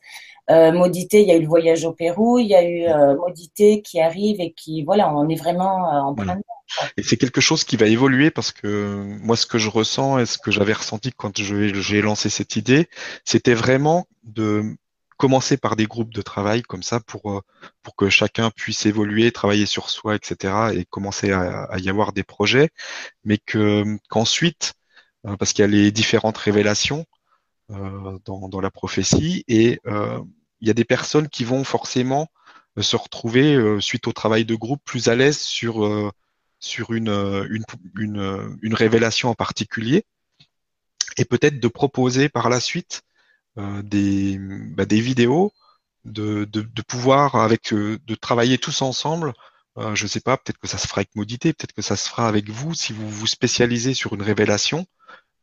Euh, Maudité, il y a eu le voyage au Pérou, il y a eu euh, Maudité qui arrive et qui, voilà, on est vraiment euh, en plein Et c'est quelque chose qui va évoluer parce que moi, ce que je ressens et ce que j'avais ressenti quand j'ai lancé cette idée, c'était vraiment de commencer par des groupes de travail comme ça pour, euh, pour que chacun puisse évoluer, travailler sur soi, etc. et commencer à, y avoir des projets, mais que qu'ensuite, euh, parce qu'il y a les différentes révélations euh, dans, dans la prophétie et il y a des personnes qui vont forcément se retrouver suite au travail de groupe plus à l'aise sur sur une, une, une, une révélation en particulier et peut-être de proposer par la suite euh, des, bah, des vidéos, de, de, de, pouvoir avec euh, de travailler tous ensemble. Euh, je sais pas, peut-être que ça se fera avec Modité, peut-être que ça se fera avec vous si vous vous spécialisez sur une révélation,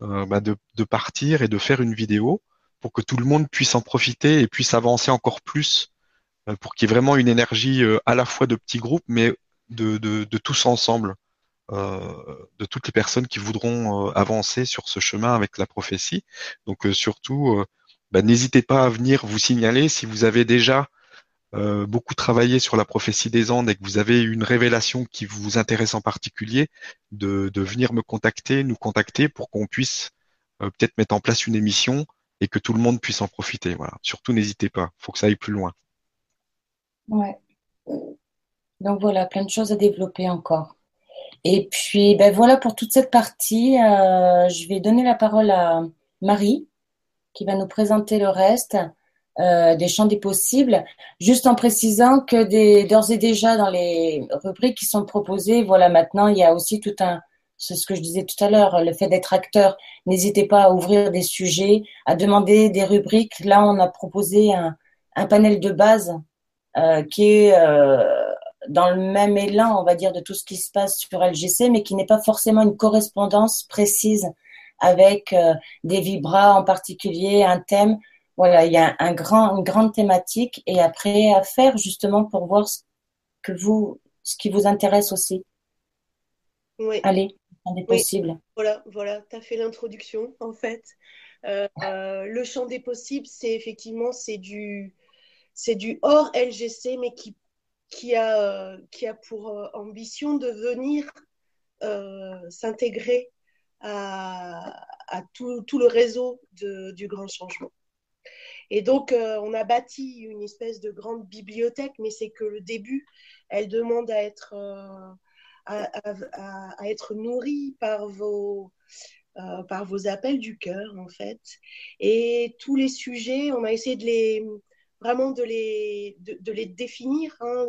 bah, de, de partir et de faire une vidéo pour que tout le monde puisse en profiter et puisse avancer encore plus, pour qu'il y ait vraiment une énergie à la fois de petits groupes, mais de, de, tous ensemble, euh, de toutes les personnes qui voudront avancer sur ce chemin avec la prophétie. Donc surtout, bah, n'hésitez pas à venir vous signaler si vous avez déjà euh, beaucoup travaillé sur la prophétie des Andes et que vous avez une révélation qui vous intéresse en particulier, de, venir me contacter, nous contacter pour qu'on puisse euh, peut-être mettre en place une émission et que tout le monde puisse en profiter. Voilà. Surtout, n'hésitez pas. Il faut que ça aille plus loin. Ouais. Donc voilà, plein de choses à développer encore. Et puis, ben voilà pour toute cette partie. Euh, je vais donner la parole à Marie, qui va nous présenter le reste euh, des champs des possibles, juste en précisant que d'ores et déjà dans les rubriques qui sont proposées, voilà, maintenant il y a aussi tout un, c'est ce que je disais tout à l'heure, le fait d'être acteur. N'hésitez pas à ouvrir des sujets, à demander des rubriques. Là, on a proposé un, panel de base euh, qui est euh, dans le même élan, on va dire, de tout ce qui se passe sur LGC, mais qui n'est pas forcément une correspondance précise avec euh, des vibras en particulier, un thème. Voilà, il y a un grand, une grande thématique et après à faire justement pour voir ce que vous, ce qui vous intéresse aussi. Oui. Allez, on est possible. Voilà, voilà, tu as fait l'introduction en fait. Euh, euh, le champ des possibles, c'est effectivement c'est du, c'est du hors LGC, mais qui, qui, a, qui a pour ambition de venir s'intégrer à, tout, le réseau du grand changement. Et donc, euh, on a bâti une espèce de grande bibliothèque, mais c'est que le début, elle demande à être, euh, à, être nourrie par vos, euh, par vos appels du cœur, en fait. Et tous les sujets, on a essayé de les, vraiment de les, de, les définir, hein,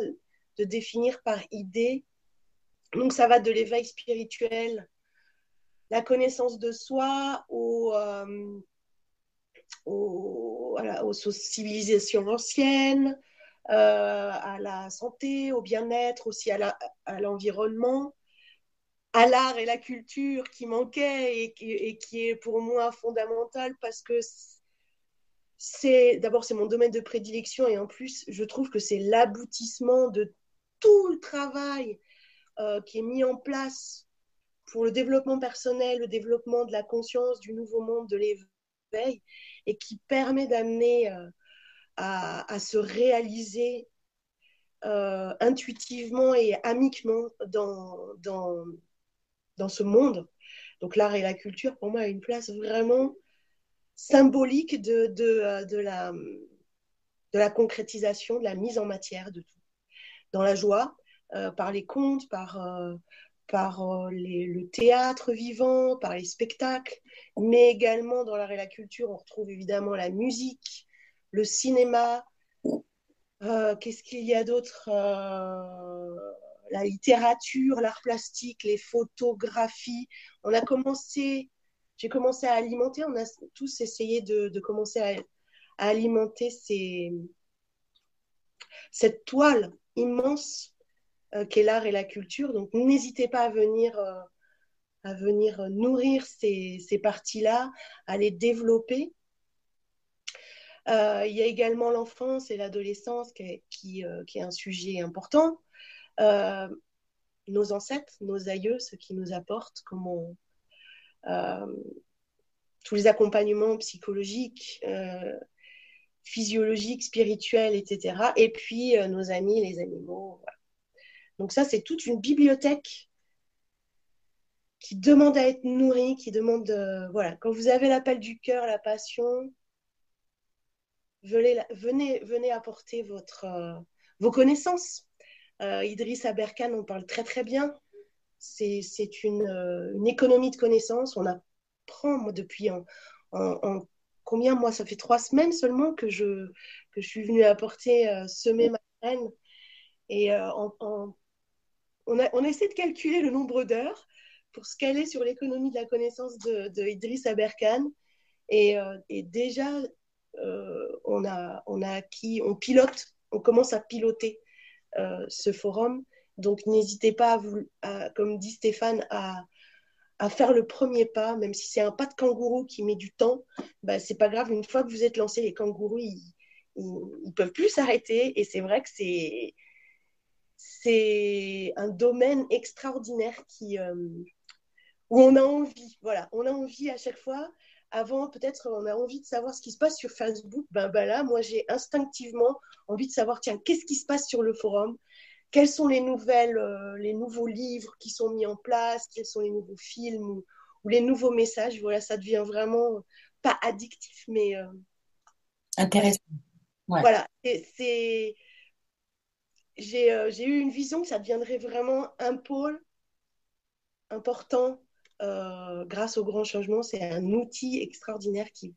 de définir par idée. Donc, ça va de l'éveil spirituel la connaissance de soi aux, euh, civilisations anciennes, euh, à la santé, au bien-être, aussi à l'environnement, à l'art et la culture qui manquaient et, qui est pour moi fondamental parce que c'est d'abord c'est mon domaine de prédilection et en plus je trouve que c'est l'aboutissement de tout le travail euh, qui est mis en place pour le développement personnel, le développement de la conscience, du nouveau monde, de l'éveil, et qui permet d'amener euh, à, se réaliser euh, intuitivement et amiquement dans, dans, dans ce monde. Donc l'art et la culture, pour moi, a une place vraiment symbolique de, de, euh, de, la, de la concrétisation, de la mise en matière de tout. Dans la joie, par les contes, par, par euh, le théâtre vivant, par les spectacles, mais également dans l'art et la culture, on retrouve évidemment la musique, le cinéma. Euh, qu'est-ce qu'il y a d'autre euh, La littérature, l'art plastique, les photographies. On a commencé, j'ai commencé à alimenter, on a tous essayé de, commencer à, alimenter cette toile immense qu'est l'art et la culture. Donc n'hésitez pas à venir, euh, nourrir ces, parties-là, à les développer. Euh, il y a également l'enfance et l'adolescence qui est, un sujet important. nos ancêtres, nos aïeux, ce qui nous apportent, comment, tous les accompagnements psychologiques, physiologiques, spirituels, etc. Et puis nos amis, les animaux. Donc ça, c'est toute une bibliothèque qui demande à être nourrie, qui demande, voilà, quand vous avez l'appel du cœur, la passion, venez, venez, apporter votre, euh, vos connaissances. Euh, Idriss Aberkan, on parle très très bien. C'est une, euh, une, économie de connaissances. On apprend, moi, depuis en, combien, moi, ça fait trois semaines seulement que je, que je suis venue apporter, semer ma graine. Et en, on a, essayé de calculer le nombre d'heures pour se caler sur l'économie de la connaissance de, Idriss Aberkan. Et, euh, déjà, euh, on, a, on a acquis, on pilote, on commence à piloter euh, ce forum. Donc n'hésitez pas, à vous, comme dit Stéphane, à, faire le premier pas, même si c'est un pas de kangourou qui met du temps, bah, c'est pas grave, une fois que vous êtes lancé, les kangourous, ils, ils peuvent plus s'arrêter. Et c'est vrai que c'est c'est un domaine extraordinaire qui, euh, où on a envie, voilà, on a envie à chaque fois. Avant, peut-être, on a envie de savoir ce qui se passe sur Facebook. Ben, ben là, moi, j'ai instinctivement envie de savoir, tiens, qu'est-ce qui se passe sur le forum? Quelles sont les nouvelles, euh, les nouveaux livres qui sont mis en place? Quels sont les nouveaux films ou, les nouveaux messages? Voilà, ça devient vraiment pas addictif, mais euh, intéressant. Voilà, c'est j'ai eu une vision que ça deviendrait vraiment un pôle important euh, grâce au grand changement. C'est un outil extraordinaire qui,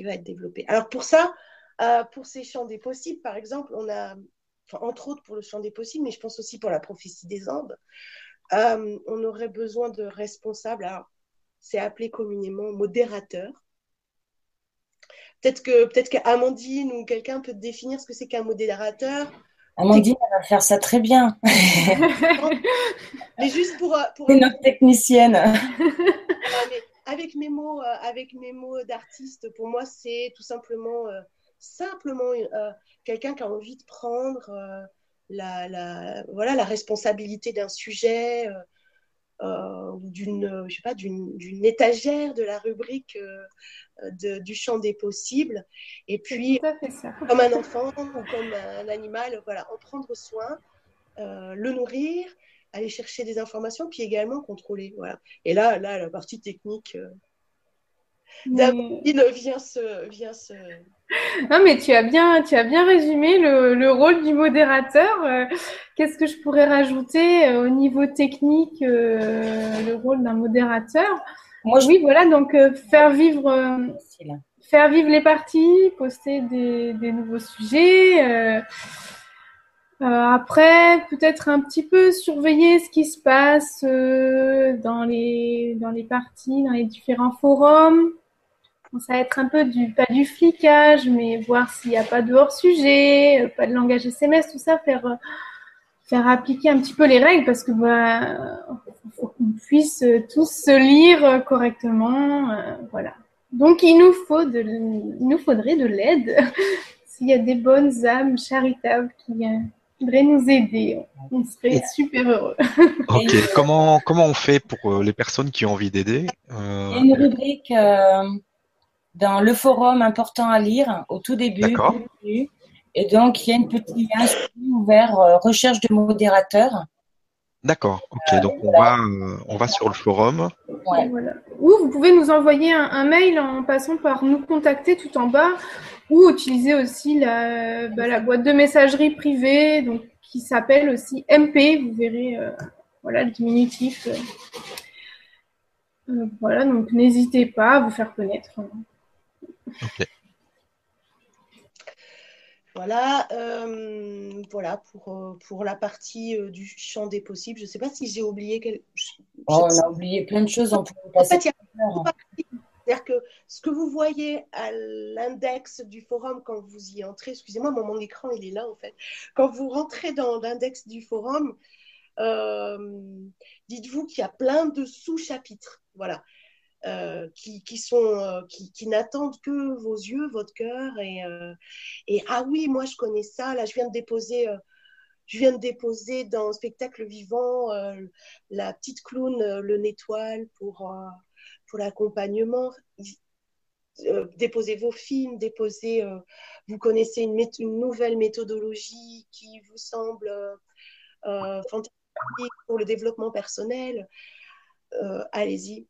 va être développé. Alors pour ça, euh, pour ces champs des possibles, par exemple, on a, entre autres pour le champ des possibles, mais je pense aussi pour la prophétie des Andes, euh, on aurait besoin de responsables. Alors, c'est appelé communément modérateur. Peut-être que peut-être qu'Amandine ou quelqu'un peut définir ce que c'est qu'un modérateur. Amandine, elle va faire ça très bien. mais juste pour. Euh, pour... C'est notre technicienne. avec mes mots, euh, avec mes mots d'artiste, pour moi, c'est tout simplement, euh, simplement quelqu'un qui a envie de prendre la, la, voilà, la responsabilité d'un sujet. D'une je sais pas d'une étagère de la rubrique du champ des possibles. Et puis, comme un enfant ou comme un animal, voilà, en prendre soin, euh, le nourrir, aller chercher des informations, puis également contrôler. Voilà. Et là, là, la partie technique. Euh, il vient se, vient se. Non, mais tu as bien, tu as bien résumé le, rôle du modérateur. Euh, qu'est-ce que je pourrais rajouter au niveau technique, le rôle d'un modérateur? Moi, oui, voilà, donc euh, faire vivre, euh, faire vivre les parties, poster des, des nouveaux sujets. Euh, après, peut-être un petit peu surveiller ce qui se passe dans les dans les parties, dans les différents forums. Ça va être un peu du pas du flicage, mais voir s'il n'y a pas de hors sujet, pas de langage SMS, tout ça, faire faire appliquer un petit peu les règles parce que bah, faut qu'on puisse tous se lire correctement, euh, voilà. Donc il nous faut de, il nous faudrait de l'aide s'il y a des bonnes âmes charitables qui euh, voudraient nous aider, on serait super heureux. ok, comment comment on fait pour euh, les personnes qui ont envie d'aider Il y a une rubrique dans le forum important à lire au tout début. Et donc, il y a une petite lien ouvert euh, recherche de modérateur. D'accord, ok. donc on va, euh, on va sur le forum. Ou vous pouvez nous envoyer un, mail en passant par nous contacter tout en bas, ou utiliser aussi la, bah, la boîte de messagerie privée, donc qui s'appelle aussi MP. Vous verrez, euh, voilà le diminutif. voilà, donc n'hésitez pas à vous faire connaître. Voilà, euh, voilà pour, euh, pour la partie euh, du champ des possibles. Je ne sais pas si j'ai oublié quelque oh, on a oublié plein de choses. En, fait, c'est-à-dire que ce que vous voyez à l'index du forum quand vous y entrez, excusez-moi, mon, écran il est là en fait. Quand vous rentrez dans l'index du forum, dites-vous qu'il y a plein de sous-chapitres. Voilà. Euh, qui, qui, sont euh, qui, qui n'attendent que vos yeux, votre cœur et, euh, et ah oui moi je connais ça. Là je viens de déposer je viens de déposer dans le spectacle vivant la petite clown le Nétoile pour pour l'accompagnement. Déposez vos films déposez vous connaissez une, nouvelle méthodologie qui vous semble fantastique pour le développement personnel allez-y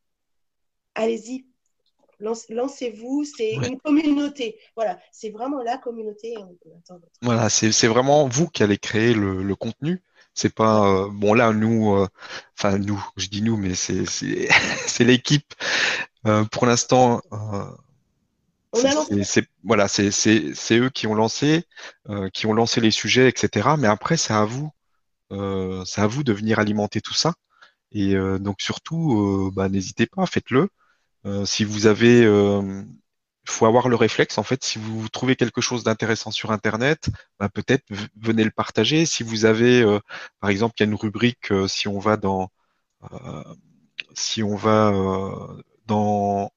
allez-y, lancez-vous, c'est une communauté. Voilà, c'est vraiment la communauté. Voilà, c'est vraiment vous qui allez créer le, contenu. C'est pas euh, bon là nous, euh, enfin nous, je dis nous, mais c'est c'est l'équipe. Euh, pour l'instant, c'est voilà, c'est c'est eux qui ont lancé, qui ont lancé les sujets, etc. Mais après, c'est à vous, c'est à vous de venir alimenter tout ça. Et donc surtout, bah, n'hésitez pas, faites-le. Euh, si vous avez, euh, faut avoir le réflexe en fait. Si vous trouvez quelque chose d'intéressant sur Internet, bah, peut-être venez le partager. Si vous avez, euh, par exemple, il y a une rubrique si on va dans, si on va dans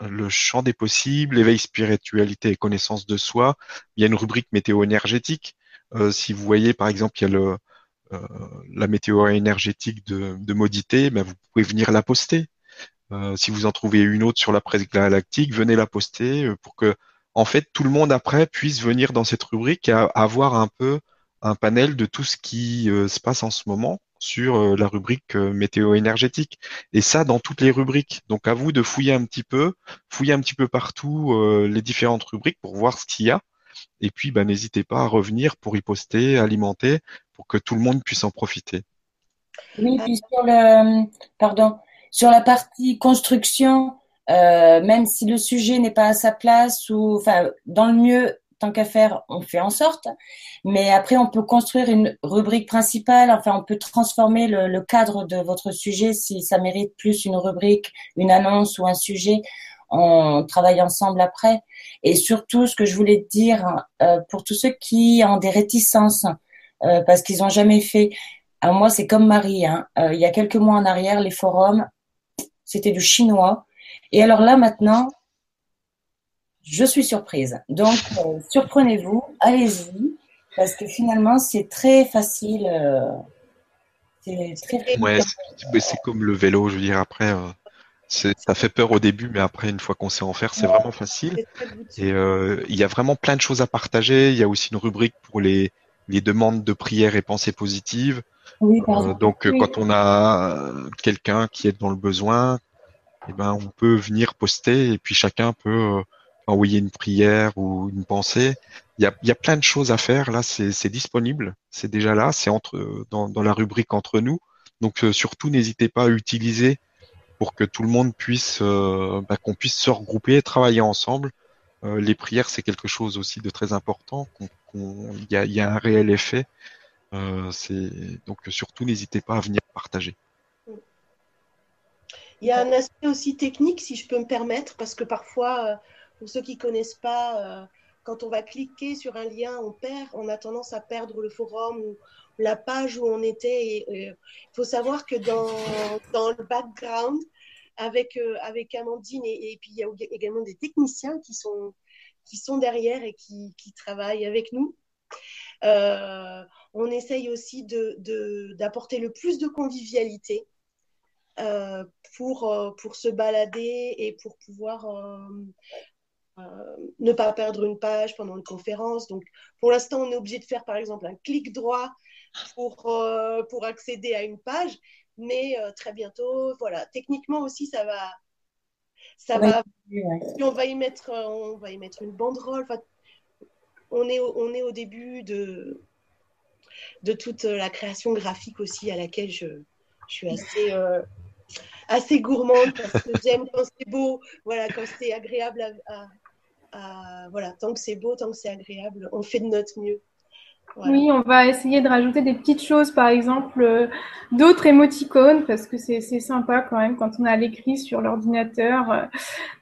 le champ des possibles, éveil, spiritualité et connaissance de soi. Il y a une rubrique météo énergétique. si vous voyez, par exemple, il y a le, la météo énergétique de, de Modité, ben vous pouvez venir la poster. Euh, si vous en trouvez une autre sur la presse galactique, venez la poster euh, pour que, en fait, tout le monde après puisse venir dans cette rubrique et avoir un peu un panel de tout ce qui euh, se passe en ce moment sur la rubrique météo énergétique. Et ça, dans toutes les rubriques. Donc, à vous de fouiller un petit peu, fouiller un petit peu partout les différentes rubriques pour voir ce qu'il y a. Et puis, bah, n'hésitez pas à revenir pour y poster, alimenter, pour que tout le monde puisse en profiter. Oui, puis sur le, pardon, sur la partie construction, euh, même si le sujet n'est pas à sa place ou, enfin, dans le mieux, tant qu'à faire, on fait en sorte. Mais après, on peut construire une rubrique principale. Enfin, on peut transformer le, cadre de votre sujet si ça mérite plus une rubrique, une annonce ou un sujet. On travaille ensemble après. Et surtout, ce que je voulais dire euh, pour tous ceux qui ont des réticences euh, parce qu'ils n'ont jamais fait. Alors moi, c'est comme Marie. Hein. il y a quelques mois en arrière, les forums, c'était du chinois. Et alors là, maintenant, je suis surprise. Donc, euh, surprenez-vous, allez-y, parce que finalement, c'est très facile. Euh, c'est très ouais, c'est comme le vélo, je veux dire, après, euh, ça fait peur au début, mais après, une fois qu'on sait en faire, c'est vraiment facile. Et il y a vraiment plein de choses à partager. Il y a aussi une rubrique pour les, les demandes de prière et pensées positives. Euh, donc quand on a quelqu'un qui est dans le besoin, eh ben on peut venir poster et puis chacun peut euh, envoyer une prière ou une pensée. Il y a, il y a plein de choses à faire là, c'est disponible, c'est déjà là, c'est entre dans, dans, la rubrique entre nous. Donc euh, surtout n'hésitez pas à utiliser pour que tout le monde puisse, bah, qu'on puisse se regrouper et travailler ensemble. les prières c'est quelque chose aussi de très important. Il y, a, y a un réel effet euh, donc surtout n'hésitez pas à venir partager. Il y a un aspect aussi technique, si je peux me permettre, parce que parfois, euh, pour ceux qui ne connaissent pas, euh, quand on va cliquer sur un lien, on perd, on a tendance à perdre le forum ou la page où on était. Il faut savoir que dans, le background, avec, avec Amandine, et, puis il y a également des techniciens qui sont, qui sont derrière et qui travaillent avec nous. Euh, on essaye aussi d'apporter le plus de convivialité euh, pour, euh, pour se balader et pour pouvoir ne pas perdre une page pendant une conférence. Donc, pour l'instant, on est obligé de faire, par exemple, un clic droit pour, pour accéder à une page. Mais très bientôt, voilà, techniquement aussi, ça va, ça va. on va y mettre, on va y mettre une banderole. On est, on est au début de, de toute la création graphique aussi à laquelle je, suis assez, euh, assez gourmande parce que j'aime quand c'est beau, voilà, quand c'est agréable à, voilà, tant que c'est beau, tant que c'est agréable, on fait de notre mieux. Oui, on va essayer de rajouter des petites choses, par exemple, euh, d'autres émoticônes, parce que c'est sympa quand même quand on a l'écrit sur l'ordinateur, euh,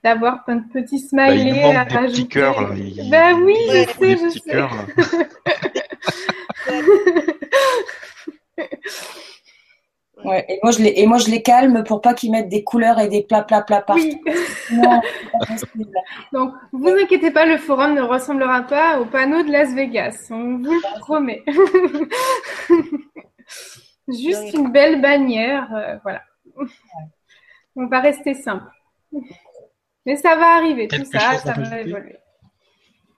d'avoir plein de petits bah, smileys à rajouter. Ben oui, je sais, je sais. Ouais, et moi je les et moi je les calme pour pas qu'ils mettent des couleurs et des plats plats plats partout. Donc vous inquiétez pas, le forum ne ressemblera pas au panneau de Las Vegas, on vous le promet. Juste une belle bannière, euh, voilà. On va rester simple. Mais ça va arriver, tout ça, ça va évoluer.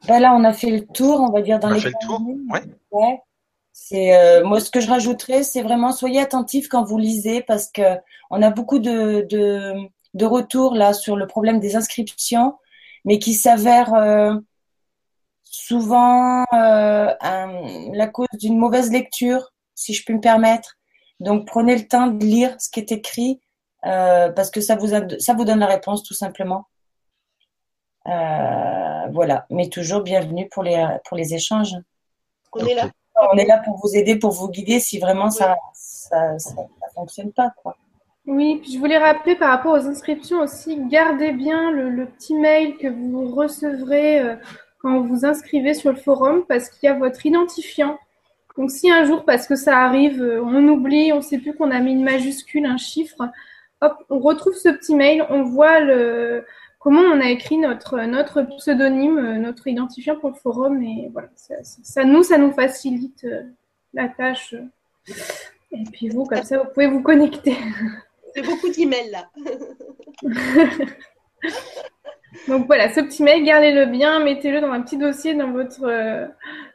Ben là, on a fait le tour, on va dire dans on les. A fait le tour, ouais. ouais. C'est euh, moi ce que je rajouterais, c'est vraiment soyez attentifs quand vous lisez parce que on a beaucoup de, de, de retours là sur le problème des inscriptions, mais qui s'avèrent euh, souvent euh, la cause d'une mauvaise lecture, si je puis me permettre. Donc prenez le temps de lire ce qui est écrit parce que ça vous ça vous donne la réponse tout simplement. voilà, mais toujours bienvenue pour les pour les échanges. On est là on est là pour vous aider, pour vous guider si vraiment ça ne fonctionne pas. Quoi. Oui, puis je voulais rappeler par rapport aux inscriptions aussi, gardez bien le, petit mail que vous recevrez euh, quand vous vous inscrivez sur le forum parce qu'il y a votre identifiant. Donc si un jour, parce que ça arrive, euh, on oublie, on ne sait plus qu'on a mis une majuscule, un chiffre, hop, on retrouve ce petit mail, on voit le, comment on a écrit notre, notre pseudonyme, euh, notre identifiant pour le forum. Et voilà, ça, nous, ça nous facilite euh, la tâche. Et puis vous, comme ça, vous pouvez vous connecter. C'est beaucoup d'emails là. Donc voilà, ce petit mail, gardez-le bien, mettez-le dans un petit dossier dans votre, euh,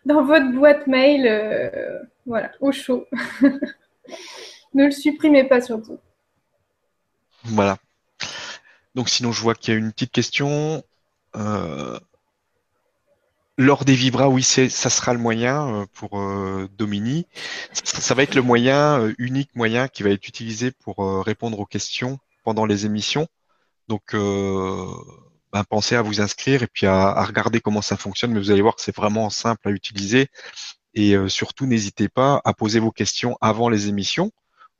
dans votre boîte mail, euh, voilà, au chaud. ne le supprimez pas surtout. Voilà. Donc sinon, je vois qu'il y a une petite question. Euh, lors des vibras, oui, ça sera le moyen euh, pour euh, Domini. Ça, va être le moyen, euh, unique moyen qui va être utilisé pour répondre aux questions pendant les émissions. Donc, ben, pensez à vous inscrire et puis à, à, regarder comment ça fonctionne. Mais vous allez voir que c'est vraiment simple à utiliser. Et surtout, n'hésitez pas à poser vos questions avant les émissions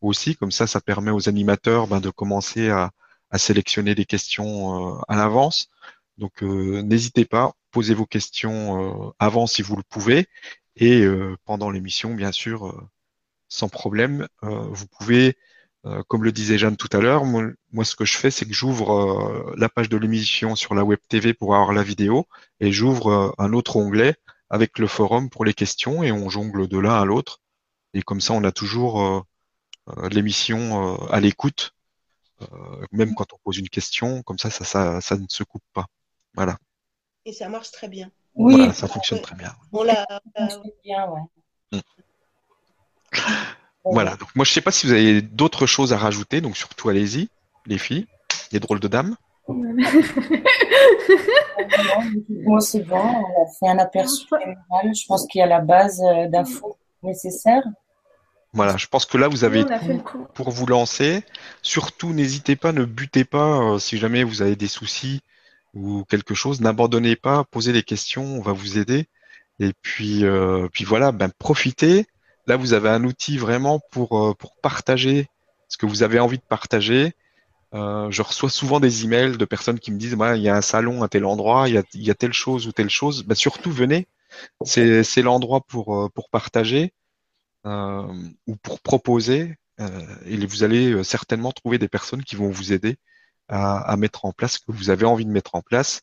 aussi. Comme ça, ça permet aux animateurs ben, de commencer à, à sélectionner des questions à l'avance. Donc, n'hésitez pas posez vos questions euh, avant si vous le pouvez. Et euh, pendant l'émission, bien sûr, euh, sans problème, vous pouvez, comme le disait Jeanne tout à l'heure, moi, ce que je fais, c'est que j'ouvre la page de l'émission sur la web TV pour avoir la vidéo et j'ouvre un autre onglet avec le forum pour les questions et on jongle de l'un à l'autre. Et comme ça, on a toujours l'émission à l'écoute, même quand on pose une question, comme ça, ça, ça, ça ne se coupe pas. Voilà et ça marche très bien. Oui, ça fonctionne très bien. On l'a bien, ouais. Mm. Voilà, donc moi je ne sais pas si vous avez d'autres choses à rajouter, donc surtout allez-y, les filles, les drôles de dames. moi c'est bon, on a fait un aperçu général, je pense qu'il y a la base euh, d'infos nécessaires. Voilà, je pense que là vous avez tout pour vous lancer. Surtout n'hésitez pas, ne butez pas euh, si jamais vous avez des soucis ou quelque chose, n'abandonnez pas, posez des questions, on va vous aider. Et puis, euh, puis voilà, ben profitez. Là, vous avez un outil vraiment pour euh, pour partager ce que vous avez envie de partager. Euh, je reçois souvent des emails de personnes qui me disent, il y a un salon à tel endroit, il y a, il y a telle chose ou telle chose. Ben, surtout, venez. C'est c'est l'endroit pour pour partager ou pour proposer. et vous allez certainement trouver des personnes qui vont vous aider à, mettre en place, que vous avez envie de mettre en place.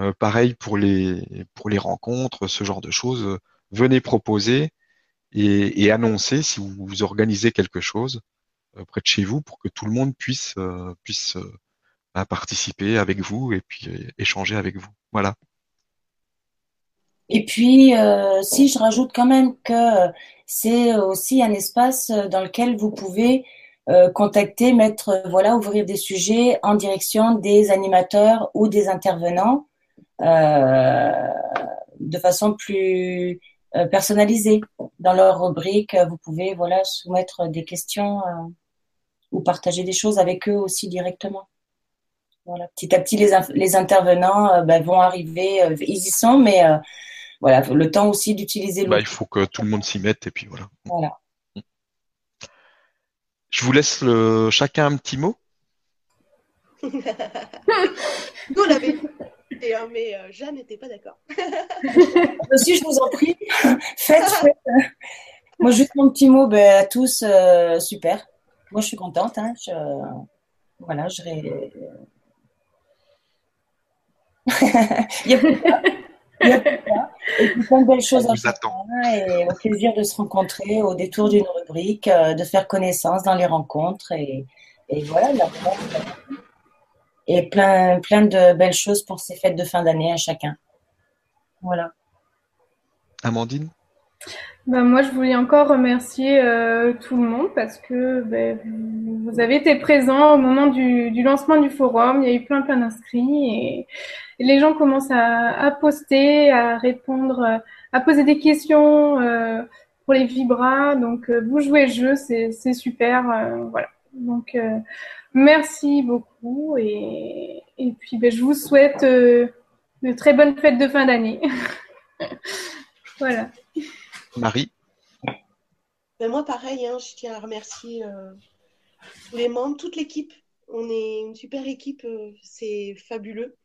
Euh, pareil pour les, pour les rencontres, ce genre de choses. Venez proposer et, et annoncer si vous, organisez quelque chose euh, près de chez vous pour que tout le monde puisse, euh, puisse bah, participer avec vous et puis échanger avec vous. Voilà. Et puis, euh, si je rajoute quand même que c'est aussi un espace dans lequel vous pouvez euh, contacter, mettre, euh, voilà, ouvrir des sujets en direction des animateurs ou des intervenants euh, de façon plus euh, personnalisée. Dans leur rubrique, vous pouvez voilà soumettre des questions ou partager des choses avec eux aussi directement. Voilà. Petit à petit, les, les intervenants ben, vont arriver, ils y sont, mais voilà, le temps aussi d'utiliser. Bah, il faut que tout le monde s'y mette et puis voilà. Voilà. Je vous laisse le... chacun un petit mot. Nous, on l'avait hein, mais euh, Jeanne n'était pas d'accord. Aussi, je vous en prie, faites, faites. Moi, juste mon petit mot ben, à tous, euh, super. Moi, je suis contente. Hein, je... Voilà, je. Il y a plus il y a Et puis plein de belles choses à faire. Et au plaisir de se rencontrer au détour d'une rubrique, euh, de faire connaissance dans les rencontres. Et, et voilà, et plein, plein de belles choses pour ces fêtes de fin d'année à chacun. Voilà. Amandine? Ben, moi, je voulais encore remercier euh, tout le monde parce que ben, vous avez été présents au moment du, du, lancement du forum. Il y a eu plein, plein d'inscrits et, les gens commencent à, à, poster, à répondre, à poser des questions euh, pour les vibras. Donc, euh, vous jouez le jeu, c'est super. Euh, voilà. Donc, merci beaucoup et, et puis ben, je vous souhaite de très bonnes fêtes de fin d'année. voilà. Marie ben Moi, pareil, hein, je tiens à remercier euh, tous les membres, toute l'équipe. On est une super équipe, euh, c'est fabuleux.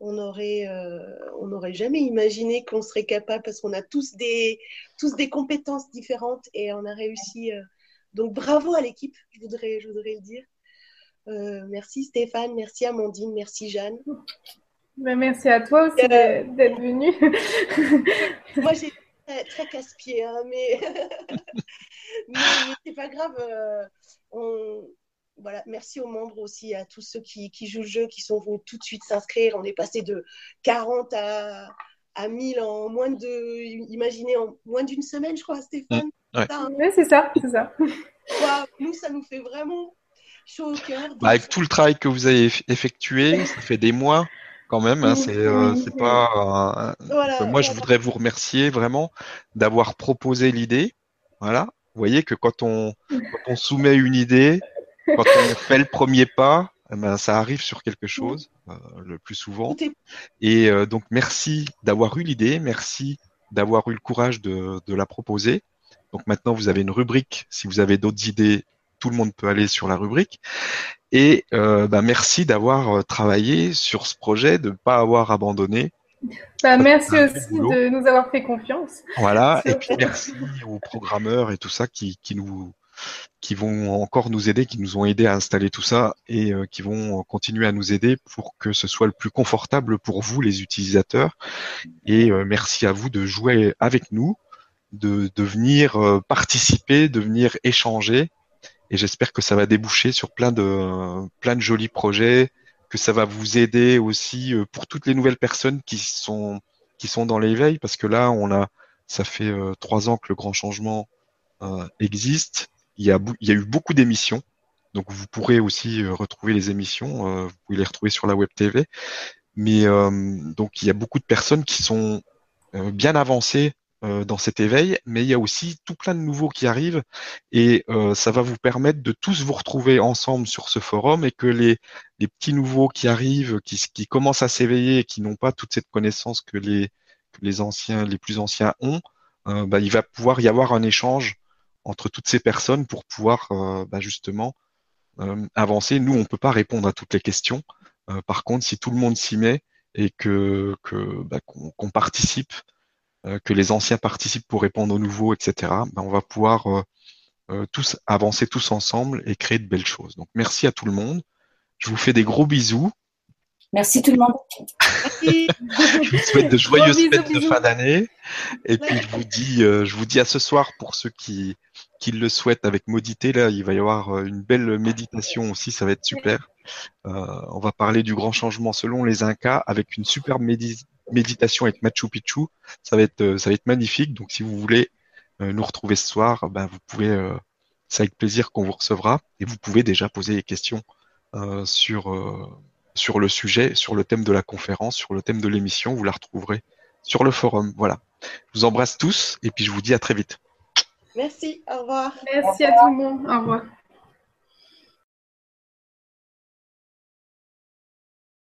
On aurait, euh, on n'aurait jamais imaginé qu'on serait capable parce qu'on a tous des, tous des compétences différentes et on a réussi. donc bravo à l'équipe, je voudrais, je voudrais le dire. merci Stéphane, merci Amandine, merci Jeanne. Ben, merci à toi aussi d'être venue. moi, j'ai très, casse-pied, hein, mais, mais, c'est pas grave. Euh, voilà, merci aux membres aussi, à tous ceux qui, qui jouent le jeu, qui sont venus tout de suite s'inscrire. On est passé de 40 à, à 1000 en moins de, imaginez, en moins d'une semaine, je crois, Stéphane. Mmh, ouais. Hein oui, c'est ça, c'est ça. Wow, nous, ça nous fait vraiment chaud au cœur. Bah, avec tout le travail que vous avez effectué, ça fait des mois quand même. Hein, c'est euh, pas. Euh, Voilà, moi, je voudrais vous remercier vraiment d'avoir proposé l'idée. Voilà. Vous voyez que quand on, quand on soumet une idée, quand on fait le premier pas, eh ben, ça arrive sur quelque chose euh, le plus souvent. Et euh, donc, merci d'avoir eu l'idée, merci d'avoir eu le courage de, de la proposer. Donc maintenant, vous avez une rubrique. Si vous avez d'autres idées, tout le monde peut aller sur la rubrique. Et euh, bah, merci d'avoir euh, travaillé sur ce projet, de ne pas avoir abandonné. Bah, merci aussi boulot. de nous avoir fait confiance. Voilà. Et puis merci aux programmeurs et tout ça qui, qui nous qui vont encore nous aider, qui nous ont aidés à installer tout ça et euh, qui vont continuer à nous aider pour que ce soit le plus confortable pour vous, les utilisateurs. Et euh, merci à vous de jouer avec nous, de, de venir euh, participer, de venir échanger. Et j'espère que ça va déboucher sur plein de plein de jolis projets, que ça va vous aider aussi euh, pour toutes les nouvelles personnes qui sont qui sont dans l'éveil, parce que là on a ça fait euh, trois ans que le grand changement euh, existe. Il y a il y a eu beaucoup d'émissions, donc vous pourrez aussi retrouver les émissions. vous pouvez les retrouver sur la web TV. Mais donc il y a beaucoup de personnes qui sont bien avancées euh, dans cet éveil, mais il y a aussi tout plein de nouveaux qui arrivent et euh, ça va vous permettre de tous vous retrouver ensemble sur ce forum et que les, les petits nouveaux qui arrivent, qui, qui commencent à s'éveiller et qui n'ont pas toute cette connaissance que les, que les anciens, les plus anciens ont, euh, bah, il va pouvoir y avoir un échange entre toutes ces personnes pour pouvoir euh, bah, justement euh, avancer. Nous, on peut pas répondre à toutes les questions. Euh, par contre, si tout le monde s'y met et que, bah, qu'on participe, que les anciens participent pour répondre aux nouveaux, etc., bah, on va pouvoir euh, euh, tous avancer tous ensemble et créer de belles choses. Donc, merci à tout le monde. Je vous fais des gros bisous. Merci tout le monde. Merci. Je vous souhaite de joyeuses bisous, fêtes de fin d'année. Et puis je vous dis, euh, je vous dis à ce soir pour ceux qui, qui le souhaitent avec Modité. Là, il va y avoir euh, une belle méditation aussi. Ça va être super. Euh, on va parler du grand changement selon les Incas avec une superbe médi- méditation avec Machu Picchu. Ça va être, euh, ça va être magnifique. Donc si vous voulez euh, nous retrouver ce soir, ben vous pouvez. euh, c'est avec plaisir qu'on vous recevra et vous pouvez déjà poser des questions euh, sur euh, sur le sujet, sur le thème de la conférence, sur le thème de l'émission. Vous la retrouverez sur le forum. Voilà. Je vous embrasse tous et puis je vous dis à très vite. Merci. Au revoir. Merci à tout le monde. Au revoir.